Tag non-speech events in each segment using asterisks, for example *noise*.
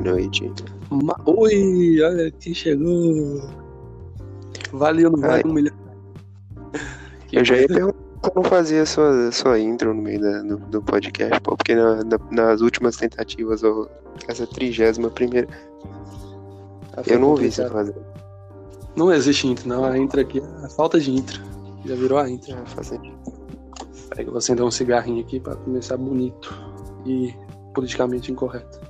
noite. Ma- Oi, olha quem chegou. Valeu, não vale um milhão. *laughs* Eu já ia perguntar não fazia sua, sua intro no meio da- do, do podcast, pô, porque na- na- nas últimas tentativas, ou essa trigésima primeira, eu não ouvi você fazer. Não existe intro, não. A intro aqui é a falta de intro. Já virou a intro. Fazer. Peraí que eu vou acender um cigarrinho aqui pra começar bonito e politicamente incorreto.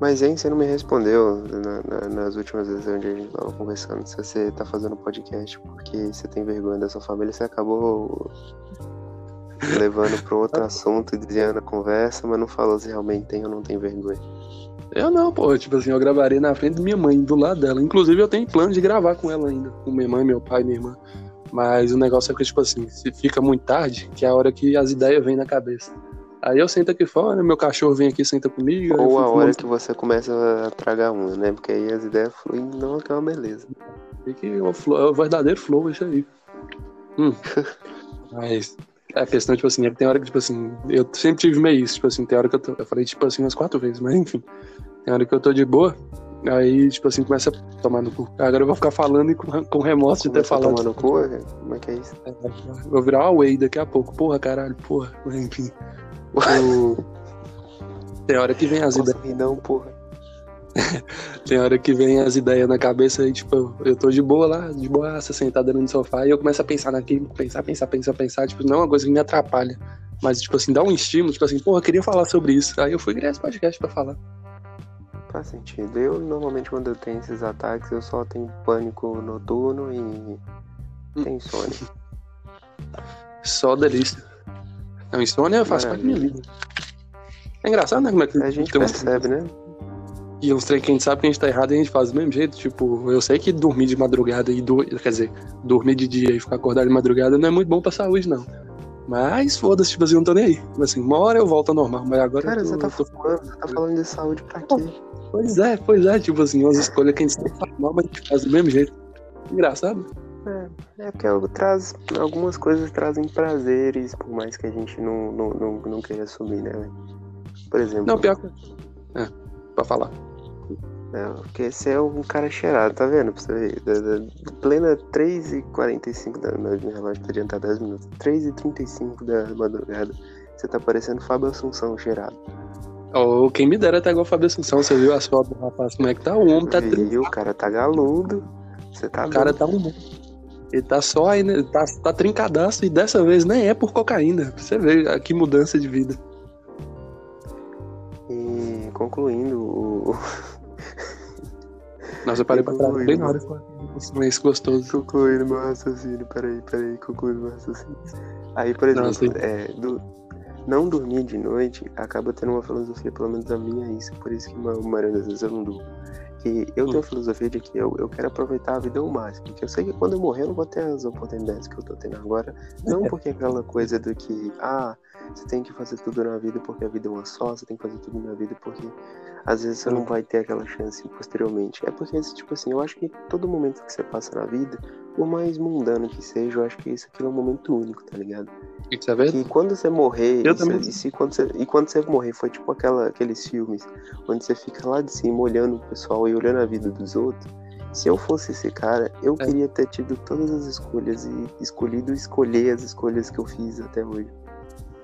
Mas, hein, você não me respondeu na- na- nas últimas vezes onde a gente tava conversando se você tá fazendo podcast porque você tem vergonha da sua família, você acabou levando pra outro *laughs* assunto e desviando a conversa, mas não falou se realmente tem ou não tem vergonha. Eu não, pô. Tipo assim, eu gravaria na frente da minha mãe, do lado dela. Inclusive, eu tenho plano de gravar com ela ainda. Com minha mãe, meu pai, minha irmã. Mas o negócio é que, tipo assim, se fica muito tarde, que é a hora que as ideias vêm na cabeça. Aí eu sento aqui fora, meu cachorro vem aqui, senta comigo. Ou a hora que você começa a tragar uma, né? Porque aí as ideias fluem, não que é uma beleza. E que é o, flow, é o verdadeiro flow, isso aí. Hum. *laughs* Mas a questão, tipo assim, é que tem hora que, tipo assim, eu sempre tive meio isso, tipo assim, tem hora que eu tô. Eu falei, tipo assim, umas quatro vezes, mas enfim. Tem hora que eu tô de boa, aí, tipo assim, começa a tomar no cu. Agora eu vou ficar falando e com, com remorso de ter falado. tomar no cu, né? como é que é isso? É, Vou virar uma Way daqui a pouco. Porra, caralho, porra. Mas, Enfim. Tem hora que vem as ideias. Não, porra. *laughs* Tem hora que vem as ideias na cabeça e, tipo, eu- tô de boa lá, de boa, sentada no sofá, e eu começo a pensar naquilo, pensar, pensar, pensar, pensar, tipo, não é uma coisa que me atrapalha. Mas, tipo assim, dá um estímulo, tipo assim, porra, eu queria falar sobre isso. Aí eu fui criar esse podcast pra falar. Faz sentido. Eu, normalmente, quando eu tenho esses ataques, eu só tenho pânico noturno e tenho insônia. *laughs* Só delícia. Não, insônia faz parte da minha vida. É engraçado, né? Como é que A gente uns- percebe, né? E uns trem que a gente sabe que a gente tá errado e a gente faz do mesmo jeito. Tipo, eu sei que dormir de madrugada e do... quer dizer, dormir de dia e ficar acordado de madrugada não é muito bom pra saúde, não. Mas foda-se, tipo assim, eu não tô nem aí. Tipo assim, uma hora eu volto ao normal, mas agora Cara, eu tô, você tá eu tô- falando, você tá falando de saúde pra quê? Pois é, pois é, tipo assim, umas escolhas que a gente sempre faz mal, mas a gente faz do mesmo jeito. Engraçado. É porque algo traz, algumas coisas trazem prazeres, por mais que a gente não, não, não, não queira assumir, né? velho? Por exemplo, Não, pior que. É, pra falar. É, porque você é um cara cheirado, tá vendo? Pra você ver. Da, da, plena 3h45 da noite, meu relógio tá adiantado 10 minutos. 3h35 da madrugada. Você tá parecendo Fábio Assunção cheirado. Ou quem me dera até igual o Fábio Assunção, você viu as fotos do rapaz, como é que tá? O homem tá Viu? O cara tá galudo. Você tá O cara tá um. Ele tá só aí, né? Tá, tá trincadaço e dessa vez nem é por cocaína. Você a que mudança de vida. E concluindo, o. *laughs* Nossa, eu parei pra trás bem na hora silêncio gostoso. concluindo meu raciocínio, peraí, peraí, concluindo meu raciocínio. Aí, por exemplo, Não, é, do- não dormir de noite acaba tendo uma filosofia, pelo menos a minha é isso, por isso que a maioria das vezes eu não durmo. Que eu tenho a filosofia de que eu, eu quero aproveitar a vida ao máximo. Que eu sei que quando eu morrer eu não vou ter as oportunidades que eu tô tendo agora. Não *laughs* porque aquela coisa do que, ah, você tem que fazer tudo na vida porque a vida é uma só, você tem que fazer tudo na vida porque às vezes você não vai ter aquela chance posteriormente. É porque, tipo assim, eu acho que todo momento que você passa na vida, por mais mundano que seja, eu acho que isso aqui é um momento único, tá ligado? Isso é verdade? E quando você morrer, Eu e, se- também. e se, quando você, e quando você morrer, foi tipo aquela, aqueles filmes onde você fica lá de cima olhando o pessoal e olhando a vida dos outros. Se eu fosse esse cara, eu É. queria ter tido todas as escolhas e escolhido escolher as escolhas que eu fiz até hoje.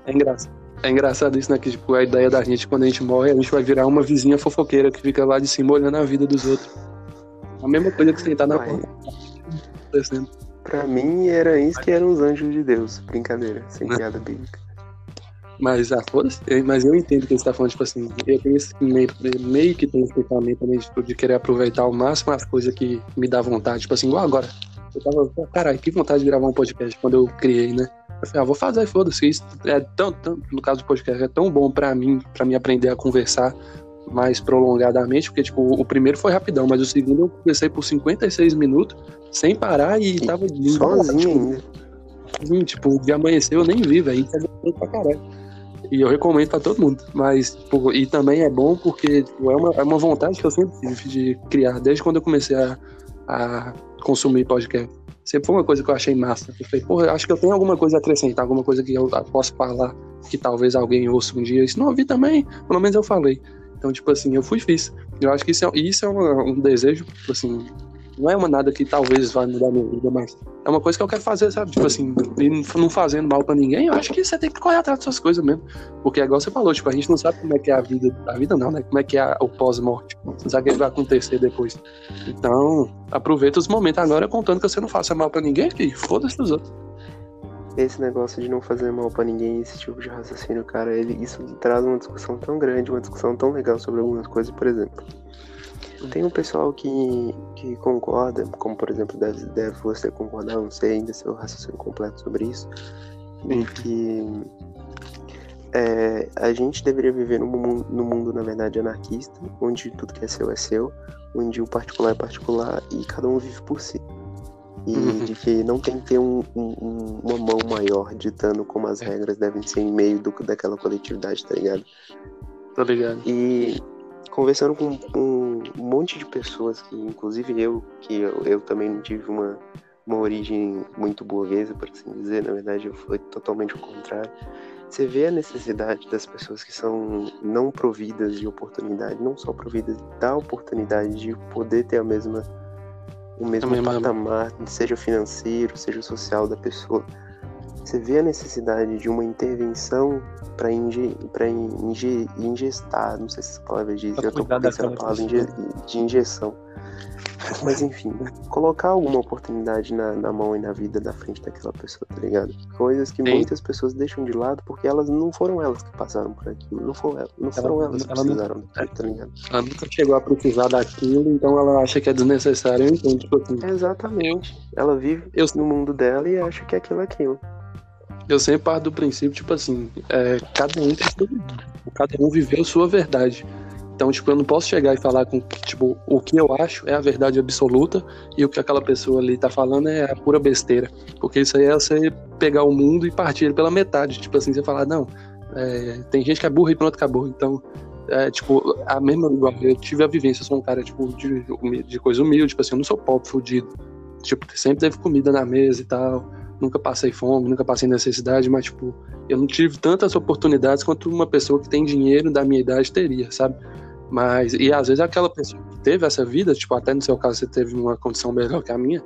É engraçado. É engraçado isso, né? Que tipo, a ideia da gente, quando a gente morre, a gente vai virar uma vizinha fofoqueira que fica lá de cima olhando a vida dos outros. A mesma coisa que sentar na porta. Acontecendo. Pra mim, era isso que eram os anjos de Deus. Brincadeira, sem Né? piada bíblica. Mas, ah, foda-se. Mas eu entendo que você tá falando, tipo assim, eu tenho esse meio, meio que tenho esse pensamento também, tipo, de querer aproveitar ao máximo as coisas que me dá vontade. Tipo assim, igual agora. Eu tava, caralho, que vontade de gravar um podcast quando eu criei, né? Eu falei, ah, vou fazer, foda-se. Isso é tão, tão, no caso do podcast, é tão bom pra mim, pra mim aprender a conversar mais prolongadamente, porque, tipo, o primeiro foi rapidão, mas o segundo eu comecei por 56 minutos, sem parar e tava. Sozinho tipo, ainda. Sim, tipo, de amanhecer eu nem vi, velho. Pra caralho. E eu recomendo pra todo mundo. Mas, tipo, e também é bom porque tipo, é, uma, é uma vontade que eu sempre tive de criar, desde quando eu comecei a, a consumir podcast. sempre foi uma coisa que eu achei massa. Eu falei, porra, acho que eu tenho alguma coisa a acrescentar, alguma coisa que eu posso falar, que talvez alguém ouça um dia. Isso não ouvi também, pelo menos eu falei. Então, tipo assim, eu fui e fiz. Eu acho que isso é, isso é uma, um desejo, tipo assim, não é uma nada que talvez vai mudar minha vida, mas é uma coisa que eu quero fazer, sabe? Tipo assim, não fazendo mal para ninguém, eu acho que você tem que correr atrás dessas coisas mesmo. Porque igual você falou, tipo, a gente não sabe como é que é a vida, a vida não, né? Como é que é o pós-morte. Não sabe o que vai acontecer depois. Então, aproveita os momentos agora contando que você não faça mal para ninguém, que foda-se os outros. Esse negócio de não fazer mal para ninguém, esse tipo de raciocínio, cara, ele, isso traz uma discussão tão grande, uma discussão tão legal sobre algumas coisas, por exemplo. Tem um pessoal que, que concorda, como por exemplo deve, deve você concordar, não sei ainda seu raciocínio completo sobre isso, de que é, a gente deveria viver num mundo, num mundo, na verdade, anarquista, onde tudo que é seu é seu, onde o particular é particular e cada um vive por si. E uhum. de que não tem que ter um, um, uma mão maior ditando como as regras devem ser em meio do, daquela coletividade, tá ligado? Tá ligado. E conversando com, um monte de pessoas, que inclusive eu, que eu, eu também tive uma, uma origem muito burguesa, por assim dizer, na verdade eu fui totalmente o contrário. Você vê a necessidade das pessoas que são não providas de oportunidade, não só providas da oportunidade de poder ter a mesma o mesmo patamar, seja financeiro, seja social da pessoa você vê a necessidade de uma intervenção para inge, inge, ingestar, não sei se essa palavra diz, eu tô pensando a palavra inje, de injeção. Mas enfim, colocar alguma oportunidade na, na, mão e na vida da frente daquela pessoa, tá ligado? Coisas que Sim. muitas pessoas deixam de lado porque elas não foram elas que passaram por aquilo, não foram elas, não foram ela, elas que precisaram não, daquilo, tá ligado? Ela nunca chegou a precisar daquilo, então ela acha que é desnecessário, então, tipo assim. Exatamente. Ela vive eu... no mundo dela e acha que aquilo é aquilo eu sempre parto do princípio, tipo assim, é, cada um tem sua cada um viveu sua verdade. Então, tipo, eu não posso chegar e falar com, tipo, o que eu acho é a verdade absoluta e o que aquela pessoa ali tá falando é a pura besteira. Porque isso aí é você pegar o mundo e partir ele pela metade. Tipo assim, você falar, não, é, tem gente que é burra e pronto, acabou. Então, é, tipo, a mesma, igual, eu tive a vivência, eu sou um cara, tipo, de, de coisa humilde, tipo assim, eu não sou pobre, fudido. Tipo, sempre teve comida na mesa e tal nunca passei fome, nunca passei necessidade, mas, tipo, eu não tive tantas oportunidades quanto uma pessoa que tem dinheiro da minha idade teria, sabe? Mas, e às vezes aquela pessoa que teve essa vida, tipo, até no seu caso você teve uma condição melhor que a minha,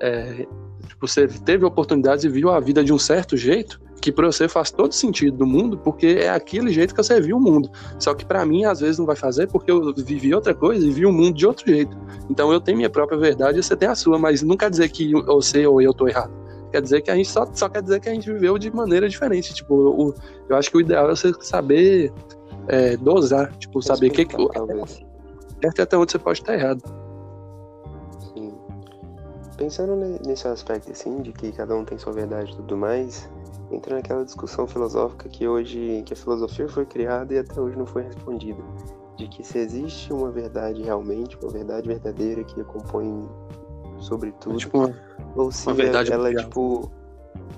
é, tipo, você teve oportunidades e viu a vida de um certo jeito, que para você faz todo sentido do mundo, porque é aquele jeito que você viu o mundo. Só que para mim, às vezes, não vai fazer porque eu vivi outra coisa e vi o mundo de outro jeito. Então eu tenho minha própria verdade e você tem a sua, mas não quer dizer que você ou eu tô errado. Quer dizer que a gente só, só quer dizer que a gente viveu de maneira diferente. Tipo, o, eu acho que o ideal é você saber é, dosar, tipo, saber que, que até, até onde você pode estar errado. Sim. Pensando nesse aspecto assim, de que cada um tem sua verdade e tudo mais, entra naquela discussão filosófica que hoje, que a filosofia foi criada e até hoje não foi respondida. De que se existe uma verdade realmente, uma verdade verdadeira que compõe sobre tudo. É tipo uma, ou se verdade ela, é tipo.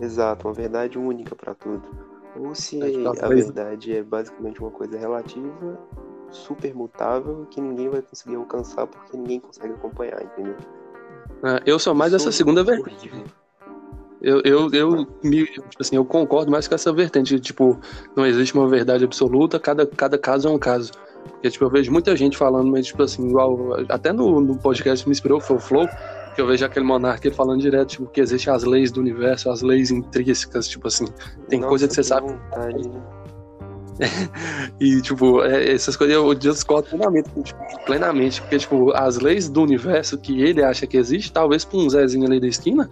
Exato, uma verdade única para tudo. Ou se é, tipo, a verdade é basicamente uma coisa relativa, super mutável, que ninguém vai conseguir alcançar porque ninguém consegue acompanhar, entendeu? Ah, eu sou mais essa segunda verdade. Eu, eu, eu, me, tipo assim, eu concordo mais com essa vertente. Tipo, não existe uma verdade absoluta, cada, cada caso é um caso. Porque, tipo, eu vejo muita gente falando, mas, tipo assim, igual. Até no, no podcast que me inspirou, foi o Flow que eu vejo aquele monarca falando direto, tipo, que existem as leis do universo, as leis intrínsecas, tipo assim, tem Nossa, coisa que você sabe. Vontade. *laughs* E, tipo, é, essas coisas eu discordo plenamente, tipo, plenamente, porque, tipo, as leis do universo que ele acha que existe, talvez pra um Zezinho ali da esquina,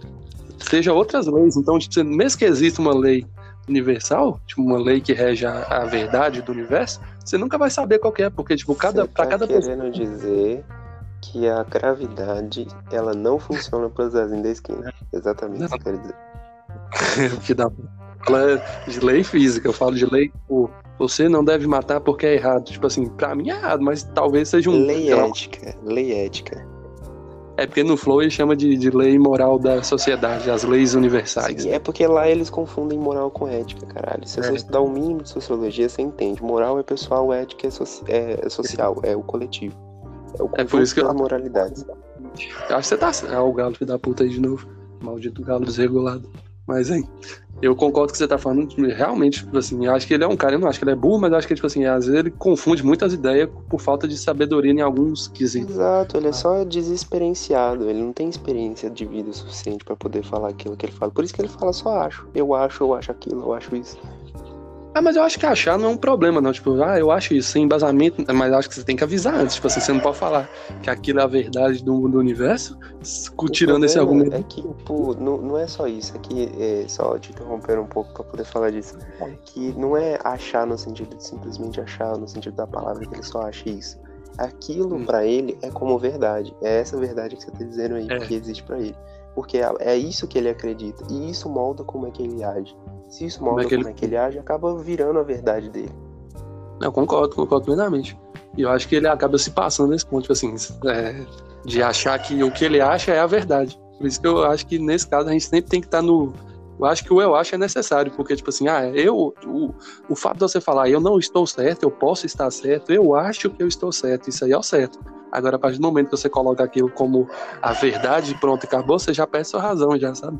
seja outras leis. Então, tipo, mesmo que exista uma lei universal, tipo, uma lei que rege a, a verdade do universo, você nunca vai saber qual é, porque, tipo, cada, você tá cada querendo pessoa... dizer que a gravidade ela não funciona para os asinhos da esquina. Exatamente isso que eu quero dizer. que dá fala de lei física, eu falo de lei, tipo, você não deve matar porque é errado. Tipo assim, pra mim é errado, mas talvez seja um. Lei ética, lei ética. É porque no Flow ele chama de, de lei moral da sociedade, as leis universais. Sim, é porque lá eles confundem moral com ética, caralho. Se você é. estudar o um mínimo de sociologia, você entende. Moral é pessoal, ética é, so é, é social, é o coletivo. É, é por isso que eu. moralidade. Acho que você tá. Ah, o galo, filho da puta aí de novo. Maldito galo desregulado. Mas, hein, eu concordo com o que você tá falando. Realmente, tipo assim, eu acho que ele é um cara, eu não acho que ele é burro, mas acho que, tipo assim, às vezes ele confunde muitas ideias por falta de sabedoria em alguns quesitos. Exato, ele é só desexperienciado, ele não tem experiência de vida suficiente para poder falar aquilo que ele fala. Por isso que ele fala só acho. Eu acho, eu acho aquilo, eu acho isso. Ah, mas eu acho que achar não é um problema, não. Tipo, ah, eu acho isso, sem embasamento, mas acho que você tem que avisar antes. Tipo assim, você não pode falar que aquilo é a verdade do, do universo, tirando esse argumento. É que, tipo, não, não é só isso, é que, é, só te interromper um pouco pra poder falar disso, que não é achar no sentido de simplesmente achar, no sentido da palavra que ele só acha isso. Aquilo hum. para ele é como verdade. É essa verdade que você tá dizendo aí, é. que existe para ele. Porque é, é isso que ele acredita. E isso molda como é que ele age. Se isso molda como é que ele, é que ele age, acaba virando a verdade dele. Eu concordo, concordo plenamente. E eu acho que ele acaba se passando nesse ponto, tipo assim, é, de achar que o que ele acha é a verdade. Por isso que eu acho que nesse caso a gente sempre tem que estar tá no. Eu acho que o eu acho é necessário, porque, tipo assim, ah, eu. O, o fato de você falar eu não estou certo, eu posso estar certo, eu acho que eu estou certo, isso aí é o certo. Agora, a partir do momento que você coloca aquilo como a verdade, pronto, acabou, você já perde sua razão, já sabe?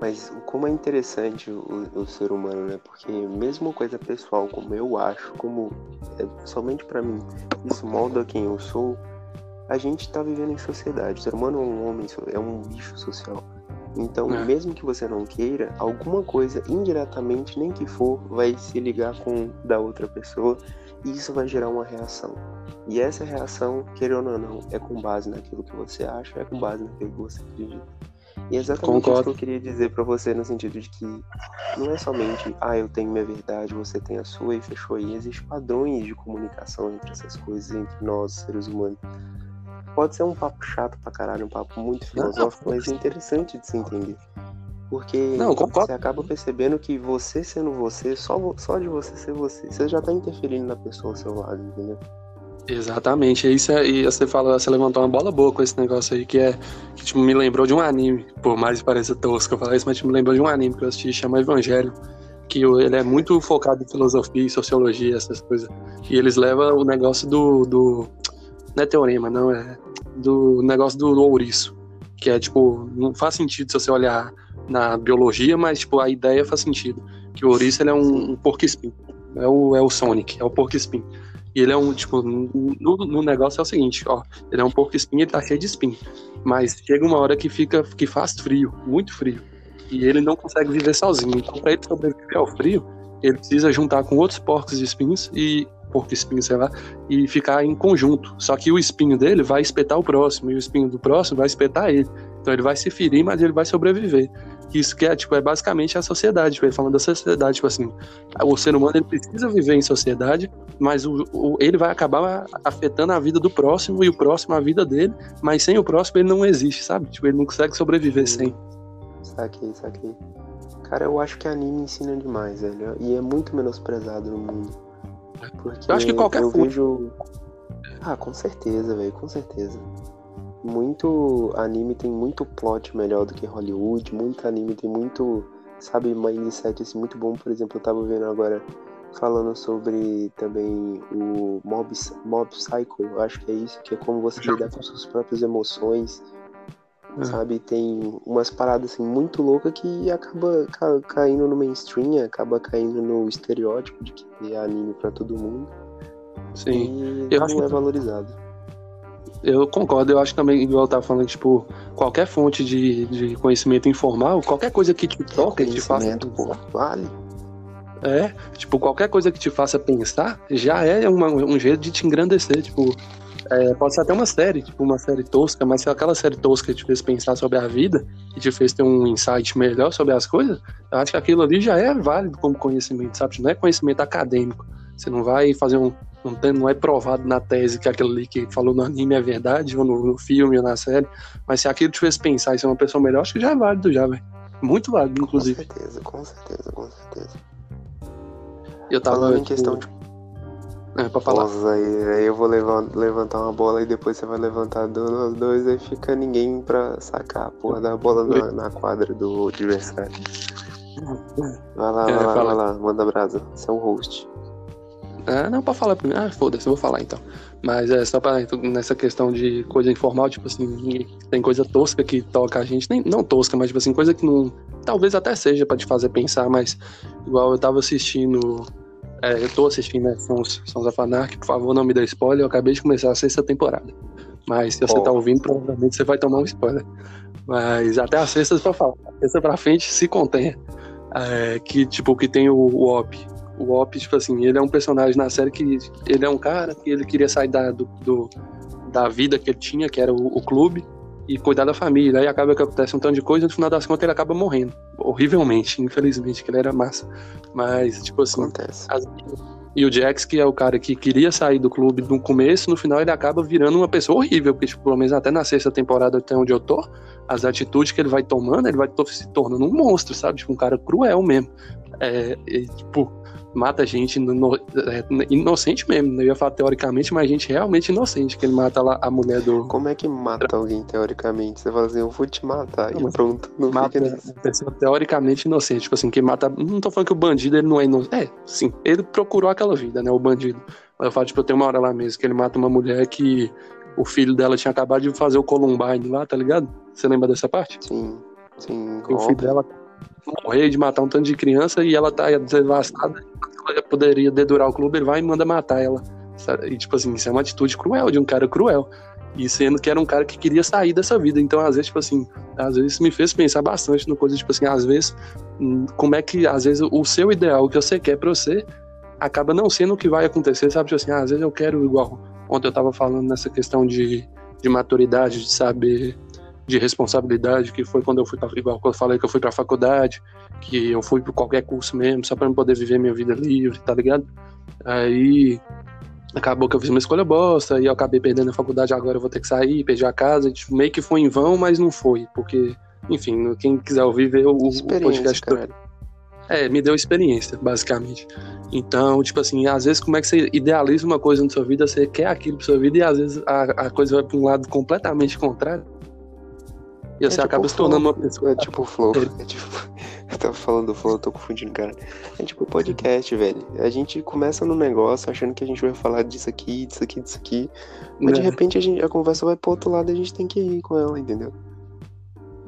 Mas como é interessante o, o ser humano, né? Porque mesmo coisa pessoal, como eu acho, como é somente para mim, isso molda quem eu sou, a gente tá vivendo em sociedade. O ser humano é um homem, é um bicho social. Então, é. mesmo que você não queira, alguma coisa, indiretamente, nem que for, vai se ligar com da outra pessoa e isso vai gerar uma reação. E essa reação, querendo ou não, é com base naquilo que você acha, é com base naquilo que você acredita. E é exatamente Concordo. isso que eu queria dizer para você no sentido de que não é somente, ah, eu tenho minha verdade, você tem a sua e fechou aí. Existem padrões de comunicação entre essas coisas, entre nós, seres humanos. Pode ser um papo chato pra caralho, um papo muito filosófico, mas é interessante de se entender. Porque não, você acaba percebendo que você sendo você, só, só de você ser você, você já tá interferindo na pessoa ao seu lado, entendeu? Exatamente, isso é, e você fala, você levantou uma bola boa com esse negócio aí, que é que tipo, me lembrou de um anime, por mais pareça tosco eu falar isso, mas tipo, me lembrou de um anime que eu assisti, chama Evangelho, que ele é muito focado em filosofia e sociologia, essas coisas. E eles levam o negócio do, do não é teorema, não, é do negócio do, do ouriço, que é tipo, não faz sentido se você olhar na biologia, mas tipo, a ideia faz sentido, que o ouriço ele é um, um porco-espinho, é o, é o Sonic, é o porco-espinho. E ele é um, tipo, no, no negócio é o seguinte, ó, ele é um porco espinho, ele tá cheio de espinho. Mas chega uma hora que fica, que faz frio, muito frio. E ele não consegue viver sozinho. Então, pra ele sobreviver ao frio, ele precisa juntar com outros porcos espinhos e porco espinho, sei lá, e ficar em conjunto. Só que o espinho dele vai espetar o próximo, e o espinho do próximo vai espetar ele. Então ele vai se ferir, mas ele vai sobreviver. Isso que é, tipo, é basicamente a sociedade, tipo, ele falando da sociedade, tipo assim, o ser humano ele precisa viver em sociedade, mas o, o, ele vai acabar afetando a vida do próximo e o próximo a vida dele, mas sem o próximo ele não existe, sabe? Tipo, ele não consegue sobreviver sem. Saquei, saquei. Cara, eu acho que anime ensina demais, velho, e é muito menosprezado no mundo. Porque eu acho que qualquer eu vejo... Ah, com certeza, velho, com certeza muito anime tem muito plot melhor do que Hollywood, muito anime tem muito, sabe, mindset assim, muito bom. Por exemplo, eu tava vendo agora falando sobre também o Mob, Mob Psycho, eu acho que é isso, que é como você lidar com suas próprias emoções, é. sabe? Tem umas paradas assim muito loucas que acaba ca caindo no mainstream, acaba caindo no estereótipo de que é anime para todo mundo. Sim, e eu não acho é valorizado. Eu concordo, eu acho também, igual eu tava falando, tipo, qualquer fonte de, de conhecimento informal, qualquer coisa que te toque, que te faça. Pô, vale. É, tipo, qualquer coisa que te faça pensar já é uma, um jeito de te engrandecer. Tipo, é, pode ser até uma série, tipo, uma série tosca, mas se aquela série tosca te fez pensar sobre a vida e te fez ter um insight melhor sobre as coisas, eu acho que aquilo ali já é válido como conhecimento, sabe? Não é conhecimento acadêmico. Você não vai fazer um, não, tem, não é provado na tese que aquilo ali que falou no anime é verdade, ou no, no filme, ou na série. Mas se aquilo te fez pensar e ser uma pessoa melhor, acho que já é válido, já, velho. Muito válido, inclusive. Com certeza, com certeza, com certeza. Eu tava. Falando em questão de. É, pra falar. Nossa, aí, aí eu vou levantar uma bola e depois você vai levantar dois, dois aí fica ninguém pra sacar a porra da bola na, na quadra do adversário. Vai lá, é, vai lá, vai lá, manda brasa. Você é um host. Ah, não, pode falar primeiro. Ah, foda-se, eu vou falar então. Mas é só pra nessa questão de coisa informal, tipo assim, tem coisa tosca que toca a gente. Nem, não tosca, mas tipo assim, coisa que não. Talvez até seja para te fazer pensar, mas igual eu tava assistindo. É, eu tô assistindo, né? Sons, Sons of Anarchy, por favor, não me dê spoiler. Eu acabei de começar a sexta temporada. Mas se você oh. tá ouvindo, provavelmente você vai tomar um spoiler. Mas até a sexta pra falar. A sexta pra frente se contenha. É, que, tipo, que tem o, o Op. O Op, tipo assim, ele é um personagem na série que ele é um cara que ele queria sair da, do, do da vida que ele tinha, que era o, o, clube, e cuidar da família. Aí acaba que acontece um tanto de coisa e no final das contas ele acaba morrendo. Horrivelmente, infelizmente, que ele era massa. Mas, tipo assim. Acontece. As, e o Jax, que é o cara que queria sair do clube no começo, no final ele acaba virando uma pessoa horrível, porque, tipo, pelo menos até na sexta temporada até onde eu tô, as atitudes que ele vai tomando, ele vai se tornando um monstro, sabe? Tipo, um cara cruel mesmo. É, e, tipo, mata gente é, inocente mesmo. Né? Eu ia falar teoricamente, mas gente realmente inocente, que ele mata lá a mulher do. Como é que mata alguém teoricamente? Você fala assim, eu vou te matar não, e pronto. Não mata pessoa teoricamente inocente. Tipo assim, quem mata. Não tô falando que o bandido ele não é inocente. É, sim, ele procurou aquela vida, né? O bandido. Mas eu falo, tipo, eu tenho uma hora lá mesmo que ele mata uma mulher que o filho dela tinha acabado de fazer o Columbine lá, tá ligado? Você lembra dessa parte? Sim, sim. o filho dela morrer de matar um tanto de criança e ela tá devastada. Ela poderia dedurar o clube, ele vai e manda matar ela. E, tipo assim, isso é uma atitude cruel, de um cara cruel. E sendo que era um cara que queria sair dessa vida. Então, às vezes, tipo assim, às vezes isso me fez pensar bastante no coisa, tipo assim, às vezes, hum, como é que, às vezes, o seu ideal, o que você quer pra você, acaba não sendo o que vai acontecer, sabe? Tipo assim, ah, às vezes eu quero igual. Ontem eu tava falando nessa questão de, de maturidade, de saber de responsabilidade, que foi quando eu fui, pra, igual quando eu falei que eu fui pra faculdade, que eu fui por qualquer curso mesmo, só pra eu poder viver minha vida livre, tá ligado? Aí acabou que eu fiz uma escolha bosta, e eu acabei perdendo a faculdade, agora eu vou ter que sair, perdi a casa, tipo, meio que foi em vão, mas não foi, porque, enfim, quem quiser ouvir, ver o, o podcast. Cara. É, me deu experiência, basicamente. Então, tipo assim, às vezes como é que você idealiza uma coisa na sua vida, você quer aquilo pra sua vida e às vezes a, a coisa vai pra um lado completamente contrário. E você é tipo acaba se tornando uma pessoa. É tipo o Flow. É tipo. *laughs* Eu tava falando do Flow, eu tô confundindo, cara. É tipo podcast, velho. A gente começa no negócio achando que a gente vai falar disso aqui, disso aqui, disso aqui. Mas é. de repente a, gente, a conversa vai pro outro lado e a gente tem que ir com ela, entendeu?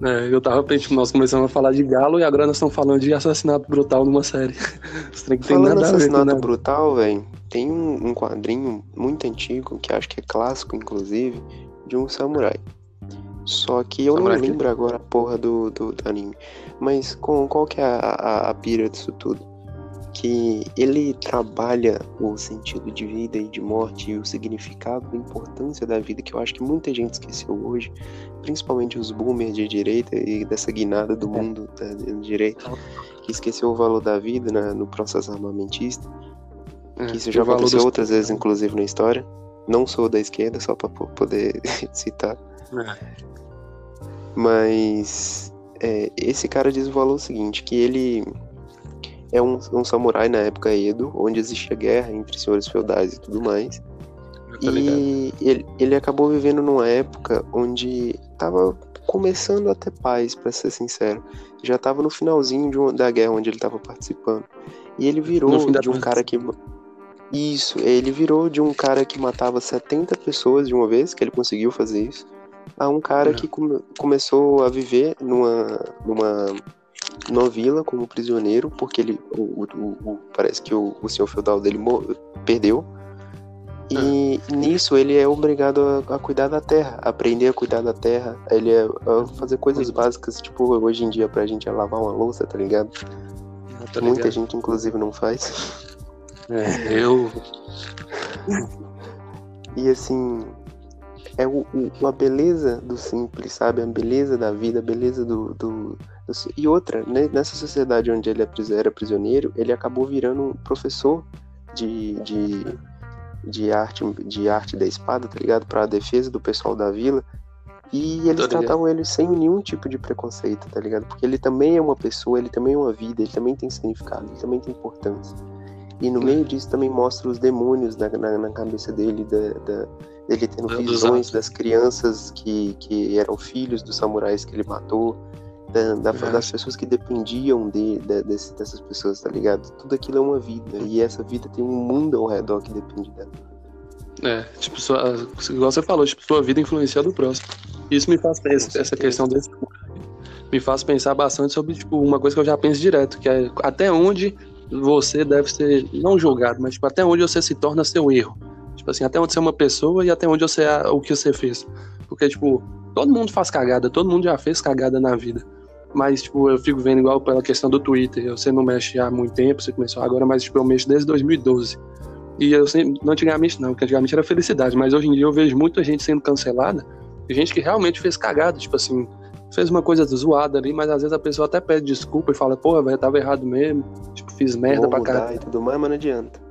É, eu tava, tipo, nós começamos a falar de galo e agora nós estamos falando de assassinato brutal numa série. *laughs* falando assassinato ver, né? brutal, velho, tem um, um quadrinho muito antigo, que acho que é clássico, inclusive, de um samurai. Só que eu Samurai não lembro agora a porra do, do, do, anime. Mas com, qual que é a, a, a pira disso tudo? Que ele trabalha o sentido de vida e de morte e o significado, a importância da vida, que eu acho que muita gente esqueceu hoje, principalmente os boomers de direita e dessa guinada do é. mundo da direita, que esqueceu o valor da vida na, no processo armamentista. É, que isso já aconteceu outras vezes, inclusive, na história. Não sou da esquerda, só para poder *laughs* citar. É. Mas é, esse cara diz o valor seguinte, que ele é um, um, samurai na época Edo, onde existia guerra entre senhores feudais e tudo mais. E ele, ele acabou vivendo numa época onde estava começando a ter paz, para ser sincero. Já estava no finalzinho uma, da guerra onde ele estava participando. E ele virou de um cara que. Isso, ele virou de um cara que matava 70 pessoas de uma vez, que ele conseguiu fazer isso a um cara que come, começou a viver numa, numa, numa vila como prisioneiro, porque ele o, o, o parece que o, o senhor feudal dele perdeu. E ah. nisso ele é obrigado a, a, cuidar da terra, aprender a cuidar da terra, ele é a fazer coisas básicas, tipo hoje em dia pra gente é lavar uma louça, tá ligado? Tá Muita ligado. gente inclusive não faz. É, eu. e assim, é o, o, a beleza do simples, sabe? A beleza da vida, a beleza do. do, do... E outra, né? nessa sociedade onde ele é era prisioneiro, ele acabou virando um professor de, de, de, arte, de arte da espada, tá ligado? Para a defesa do pessoal da vila. E eles tratavam ele sem nenhum tipo de preconceito, tá ligado? Porque ele também é uma pessoa, ele também é uma vida, ele também tem significado, ele também tem importância. E no meio disso também mostra os demônios na, na, na cabeça dele, da, da ele tendo visões das crianças que, que eram filhos dos samurais que ele matou. da, da, das pessoas que dependiam de, de, desse, dessas pessoas, tá ligado? Tudo aquilo é uma vida, e essa vida tem um mundo ao redor que depende dela. É, tipo, sua, igual você falou, tipo, sua vida influencia do próximo. Isso me faz essa, essa questão desse me faz pensar bastante sobre tipo, uma coisa que eu já penso direto, que é até onde você deve ser não julgado, mas tipo, até onde você se torna seu erro. Tipo assim, até onde você é uma pessoa e até onde você é o que você fez. Porque, tipo, todo mundo faz cagada, todo mundo já fez cagada na vida. Mas, tipo, eu fico vendo igual pela questão do Twitter. Você não mexe há muito tempo, você começou agora, mas, tipo, eu mexo desde 2012. E eu sempre, não antigamente não, porque antigamente era felicidade, mas hoje em dia eu vejo muita gente sendo cancelada, gente que realmente fez cagada, tipo assim, fez uma coisa zoada ali, mas às vezes a pessoa até pede desculpa e fala, porra, velho, tava errado mesmo, tipo, fiz merda Vou pra caralho. e tudo mais, mas não adianta.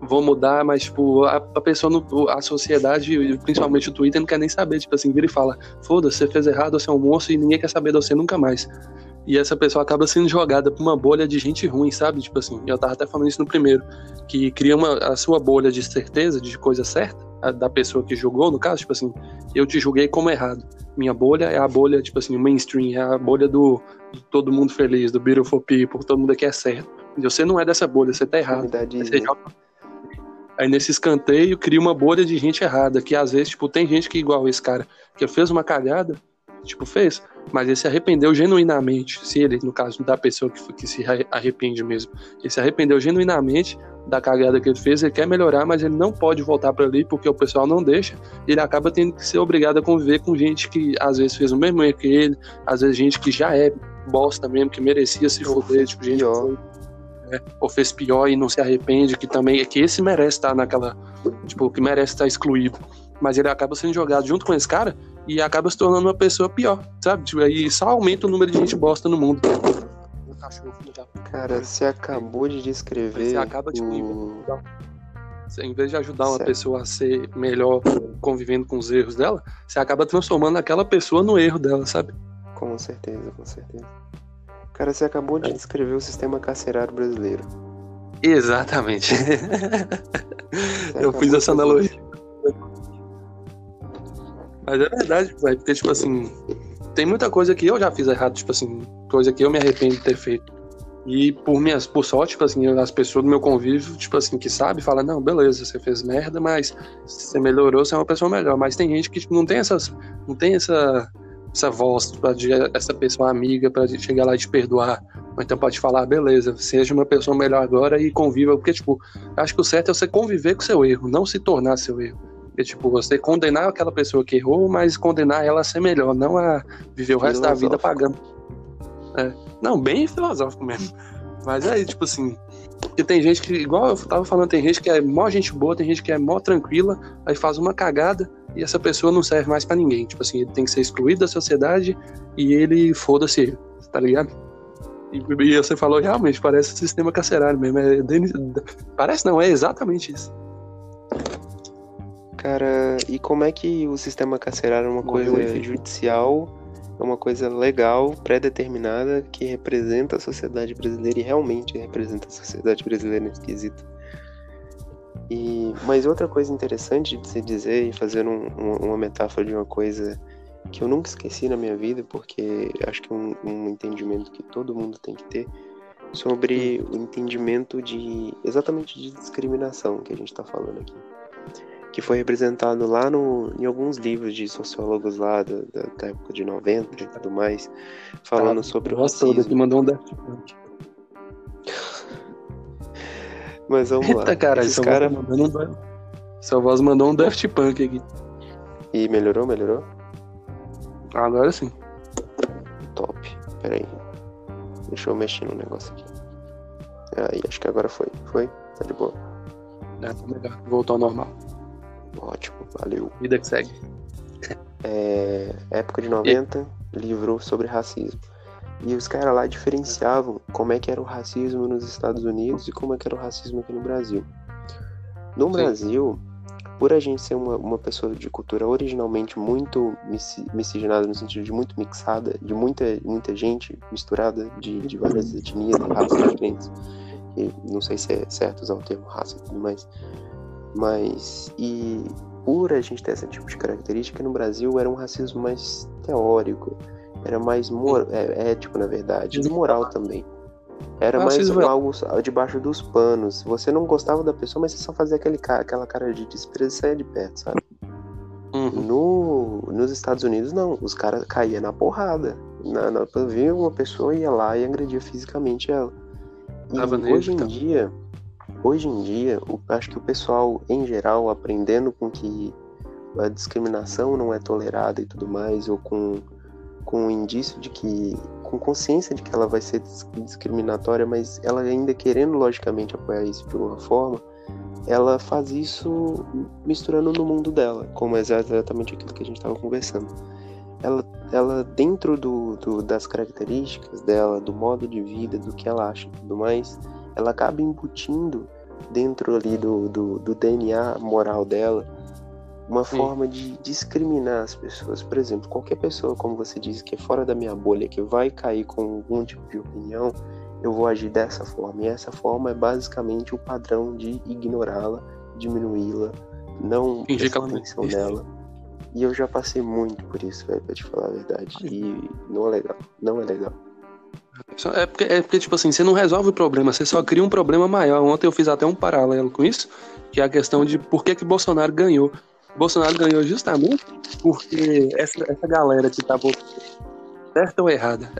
Vou mudar, mas, tipo, a, a pessoa, no, a sociedade, principalmente o Twitter, não quer nem saber, tipo assim, vira e fala, foda-se, você fez errado, você é um monstro e ninguém quer saber de você nunca mais. E essa pessoa acaba sendo jogada pra uma bolha de gente ruim, sabe? Tipo assim, eu tava até falando isso no primeiro, que cria uma, a sua bolha de certeza, de coisa certa, a, da pessoa que julgou, no caso, tipo assim, eu te julguei como errado. Minha bolha é a bolha, tipo assim, mainstream, é a bolha do, do todo mundo feliz, do beautiful people, todo mundo aqui é certo. E você não é dessa bolha, você tá errado. Você joga... Aí nesse escanteio cria uma bolha de gente errada, que às vezes, tipo, tem gente que igual esse cara, que fez uma cagada, tipo, fez, mas ele se arrependeu genuinamente, se ele, no caso da pessoa que, que se arrepende mesmo, ele se arrependeu genuinamente da cagada que ele fez, ele quer melhorar, mas ele não pode voltar para ali porque o pessoal não deixa, ele acaba tendo que ser obrigado a conviver com gente que às vezes fez o mesmo erro que ele, às vezes gente que já é bosta mesmo, que merecia se foder, tipo, gente que foi, é, ou fez pior e não se arrepende, que também, que esse merece estar naquela, tipo, que merece estar excluído, mas ele acaba sendo jogado junto com esse cara e acaba se tornando uma pessoa pior, sabe? Tipo, aí só aumenta o número de gente bosta no mundo. Cara, você acabou de descrever. Você acaba, tipo, o... em vez de ajudar uma certo. pessoa a ser melhor convivendo com os erros dela, você acaba transformando aquela pessoa no erro dela, sabe? Com certeza, com certeza. Cara, você acabou de descrever o sistema carcerário brasileiro. Exatamente. Eu fiz essa analogia. Mas é verdade, velho, porque, tipo assim, tem muita coisa que eu já fiz errado, tipo assim, coisa que eu me arrependo de ter feito. E por minhas, por sorte, tipo assim, as pessoas do meu convívio, tipo assim, que sabe, fala, não, beleza, você fez merda, mas você melhorou, você é uma pessoa melhor. Mas tem gente que tipo, não tem essas, não tem essa, essa voz, de, essa pessoa amiga para chegar lá e te perdoar. Ou então pode falar, beleza, seja uma pessoa melhor agora e conviva, porque, tipo, acho que o certo é você conviver com seu erro, não se tornar seu erro. É tipo, você condenar aquela pessoa que errou, mas condenar ela a ser melhor, não a viver o resto da vida pagando. É. Não, bem filosófico mesmo. Mas aí, tipo assim, e tem gente que, igual eu tava falando, tem gente que é mó gente boa, tem gente que é mó tranquila, aí faz uma cagada e essa pessoa não serve mais para ninguém. Tipo assim, ele tem que ser excluído da sociedade e ele foda-se tá ligado? E, e, você falou realmente, parece sistema carcerário mesmo. É, parece não, é exatamente isso. Cara, e como é que o sistema carcerário é uma coisa judicial, é uma coisa legal, pré-determinada, que representa a sociedade brasileira e realmente representa a sociedade brasileira nesse quesito? E, mas outra coisa interessante de se dizer e fazer um, uma metáfora de uma coisa que eu nunca esqueci na minha vida, porque acho que é um, um entendimento que todo mundo tem que ter sobre o entendimento de exatamente de discriminação que a gente está falando aqui que foi representado lá no, em alguns livros de sociólogos lá da, da, época de 90 e tudo mais, falando ah, sobre o racismo. Toda que mandou um Daft Punk. Mas vamos lá. Eita, cara, Esses cara... mandando. Sua voz mandou um Daft Punk aqui. E melhorou, melhorou? Agora sim. Top. Pera aí. Deixa eu mexer no negócio aqui. Aí, acho que agora foi. Foi? Tá de boa. É, tá melhor. Voltou ao normal. Ótimo, valeu. Vida que segue. É, época de 90, e? livro sobre racismo. E os caras lá diferenciavam como é que era o racismo nos Estados Unidos e como é que era o racismo aqui no Brasil. No Sim. Brasil, por a gente ser uma, uma pessoa de cultura originalmente muito miscigenada, no sentido de muito mixada, de muita, muita gente misturada, de, de várias etnias e raças diferentes, e não sei se é certo usar o termo raça e tudo mais, mas, e por a gente ter esse tipo de característica, no Brasil era um racismo mais teórico. Era mais mor é, ético, na verdade. E moral também. Era Ah, mais vê- algo debaixo dos panos. Você não gostava da pessoa, mas você só fazia aquele, aquela cara de desprezo e saia de perto, sabe? Uhum. No, nos Estados Unidos, não. Os caras caíam na porrada. Na, na, via uma pessoa ia lá e agredia fisicamente ela. E hoje em dia, hoje em dia, o- acho que o pessoal, em geral, aprendendo com que a discriminação não é tolerada e tudo mais, ou com, com indício de que, com consciência de que ela vai ser dis- discriminatória, mas ela ainda querendo, logicamente, apoiar isso de alguma forma, ela faz isso misturando no mundo dela, como é exatamente aquilo que a gente estava conversando. Ela, ela dentro do, do- das características dela, do modo de vida, do que ela acha e tudo mais, ela acaba embutindo dentro ali do, do, do DNA moral dela uma Sim. forma de discriminar as pessoas. Por exemplo, qualquer pessoa, como você disse, que é fora da minha bolha, que vai cair com algum tipo de opinião, eu vou agir dessa forma. E essa forma é basicamente o padrão de ignorá-la, diminuí-la, não prestar atenção nela. E eu já passei muito por isso, velho, pra te falar a verdade. E não é legal. Não é legal. É porque, é porque, tipo assim, você não resolve o problema, você só cria um problema maior. Ontem eu fiz até um paralelo com isso, que é a questão de por que, que Bolsonaro ganhou. Bolsonaro ganhou justamente porque essa, essa galera que tava certa ou errada,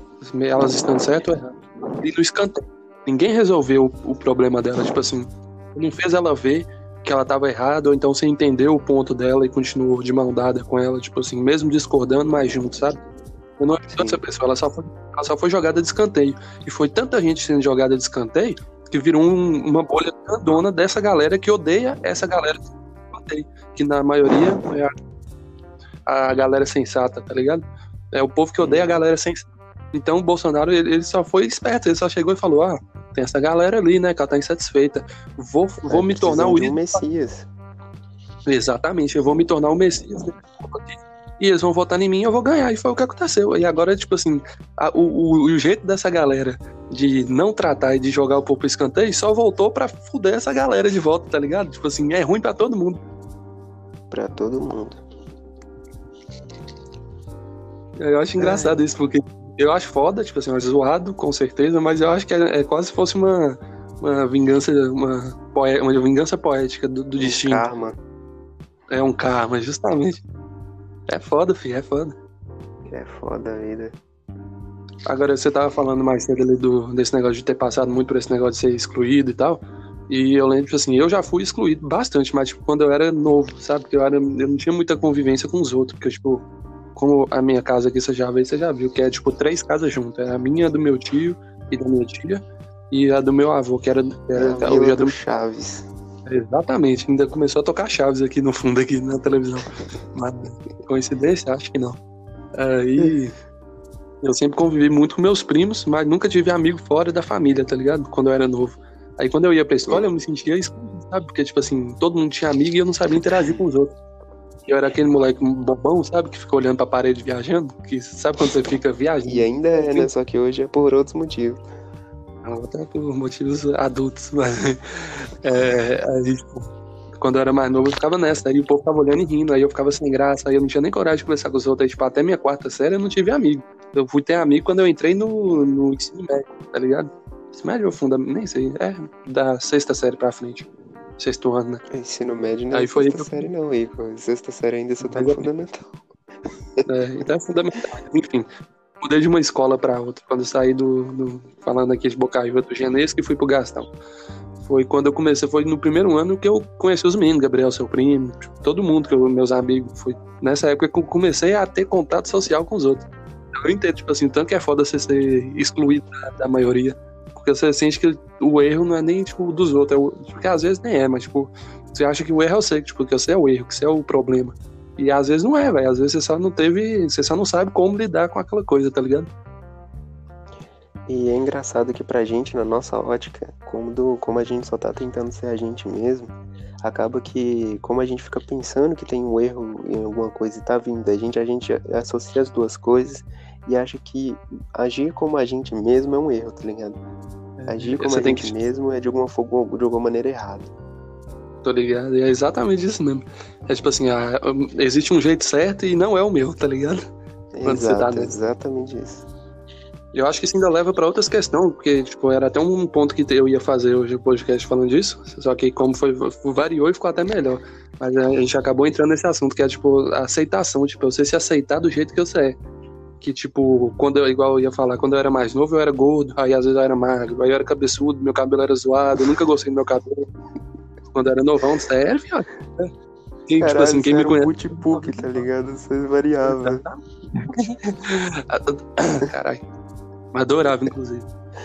elas estando certas ou erradas, e no escanteio. Ninguém resolveu o, problema dela, tipo assim, não fez ela ver que ela tava errada, ou então você entendeu o ponto dela e continuou de mão dada com ela, tipo assim, mesmo discordando, mas junto, sabe? Eu não Sim. essa pessoa, ela só, foi, ela só foi jogada de escanteio. E foi tanta gente sendo jogada de escanteio que virou um- uma bolha grandona dessa galera que odeia essa galera Que na maioria é a, a galera sensata, tá ligado? É o povo que odeia a galera sensata. Então o Bolsonaro, ele, ele só foi esperto, ele só chegou e falou: Ah, tem essa galera ali, né, que ela tá insatisfeita. Vou, vou É, me tornar o ídolo. Messias. Exatamente, eu vou me tornar o Messias aqui. E eles vão votar em mim e eu vou ganhar. E foi o que aconteceu. E agora, tipo assim, a- o, o, o jeito dessa galera de não tratar e de jogar o povo pro escanteio só voltou pra fuder essa galera de volta, tá ligado? Tipo assim, é ruim pra todo mundo. Pra todo mundo. Eu acho engraçado isso, porque eu acho foda, tipo assim, é zoado, com certeza, mas eu acho que é, é quase se fosse uma, uma vingança, uma, uma vingança poética do, do Um destino. Karma. É um karma, justamente. É foda, filho, é foda. É foda a vida. Agora, você tava falando mais cedo ali do, desse negócio de ter passado muito por esse negócio de ser excluído e tal. E eu lembro, tipo assim, eu já fui excluído bastante, mas tipo, quando eu era novo, sabe? Porque eu, era, eu não tinha muita convivência com os outros. Porque, tipo, como a minha casa aqui, você já viu, você já viu, que é, tipo, três casas juntas. É a minha, a do meu tio e da minha tia. E a do meu avô, que era, É era hoje Vila é do Chaves. Exatamente, ainda começou a tocar chaves aqui no fundo, aqui na televisão. Mas coincidência? Acho que não. Aí eu sempre convivi muito com meus primos, mas nunca tive amigo fora da família, tá ligado? Quando eu era novo. Aí quando eu ia pra escola, eu me sentia excluído, sabe? Porque, tipo assim, todo mundo tinha amigo e eu não sabia interagir com os outros. Eu era aquele moleque bobão, sabe? Que fica olhando pra parede viajando. Que sabe quando você fica viajando? E ainda é, né? Só que hoje é por outros motivos. Até por motivos adultos, *laughs* mas. É, aí, quando eu era mais novo, eu ficava nessa. Aí o povo ficava olhando e rindo, aí eu ficava sem graça, aí eu não tinha nem coragem de conversar com os outros. Aí, tipo, até minha quarta série eu não tive amigo. Eu fui ter amigo quando eu entrei no, no ensino médio, tá ligado? Médio ou fundamental, nem sei. É, da sexta série pra frente. Sexto ano, né? Ensino médio não é Aí foi sexta que eu- série não, Ico. Sexta série ainda você tá no é- fundamental. *laughs* É, então é fundamental. Enfim, mudei de uma escola pra outra. Quando eu saí do, do- falando aqui de Bocaiúva do Genesco e fui pro Gastão. Foi quando eu comecei, foi no primeiro ano que eu conheci os meninos, Gabriel, seu primo, tipo, todo mundo, que eu, meus amigos. Foi nessa época que eu comecei a ter contato social com os outros. Eu entendo, tipo assim, tanto que é foda você ser excluído da, da maioria. Porque você sente que o erro não é nem, tipo, dos outros. É o, porque às vezes nem é, mas, tipo, você acha que o erro é você, tipo, que você é o erro, que você é o problema. E às vezes não é, velho. Às vezes você só não teve. Você só não sabe como lidar com aquela coisa, tá ligado? E é engraçado que pra gente, na nossa ótica, como, do, como a gente só tá tentando ser a gente mesmo, acaba que, como a gente fica pensando que tem um erro em alguma coisa e tá vindo da gente, a gente associa as duas coisas e acha que agir como a gente mesmo é um erro, tá ligado? Agir como Você a tem gente que. mesmo é de alguma, de alguma maneira errada. Tô ligado? E é exatamente isso mesmo. É tipo assim, ah, existe um jeito certo e não é o meu, tá ligado? Quando você Exato, nele. exatamente isso. Eu acho que isso ainda leva pra outras questões, porque, tipo, era até um ponto que eu ia fazer hoje o podcast falando disso, só que como foi, variou e ficou até melhor. Mas a gente acabou entrando nesse assunto, que é, tipo, a aceitação, tipo, você se aceitar do jeito que você é. Que, tipo, quando eu, igual eu ia falar, quando eu era mais novo, eu era gordo, aí às vezes eu era magro, aí eu era cabeçudo, meu cabelo era zoado, eu nunca gostei do meu cabelo. Quando eu era novão, sério, viado. Quem, tipo Caralho, assim, quem me conhece. put-puk, tá ligado? Você variava. *laughs* Caralho. Adorava, inclusive.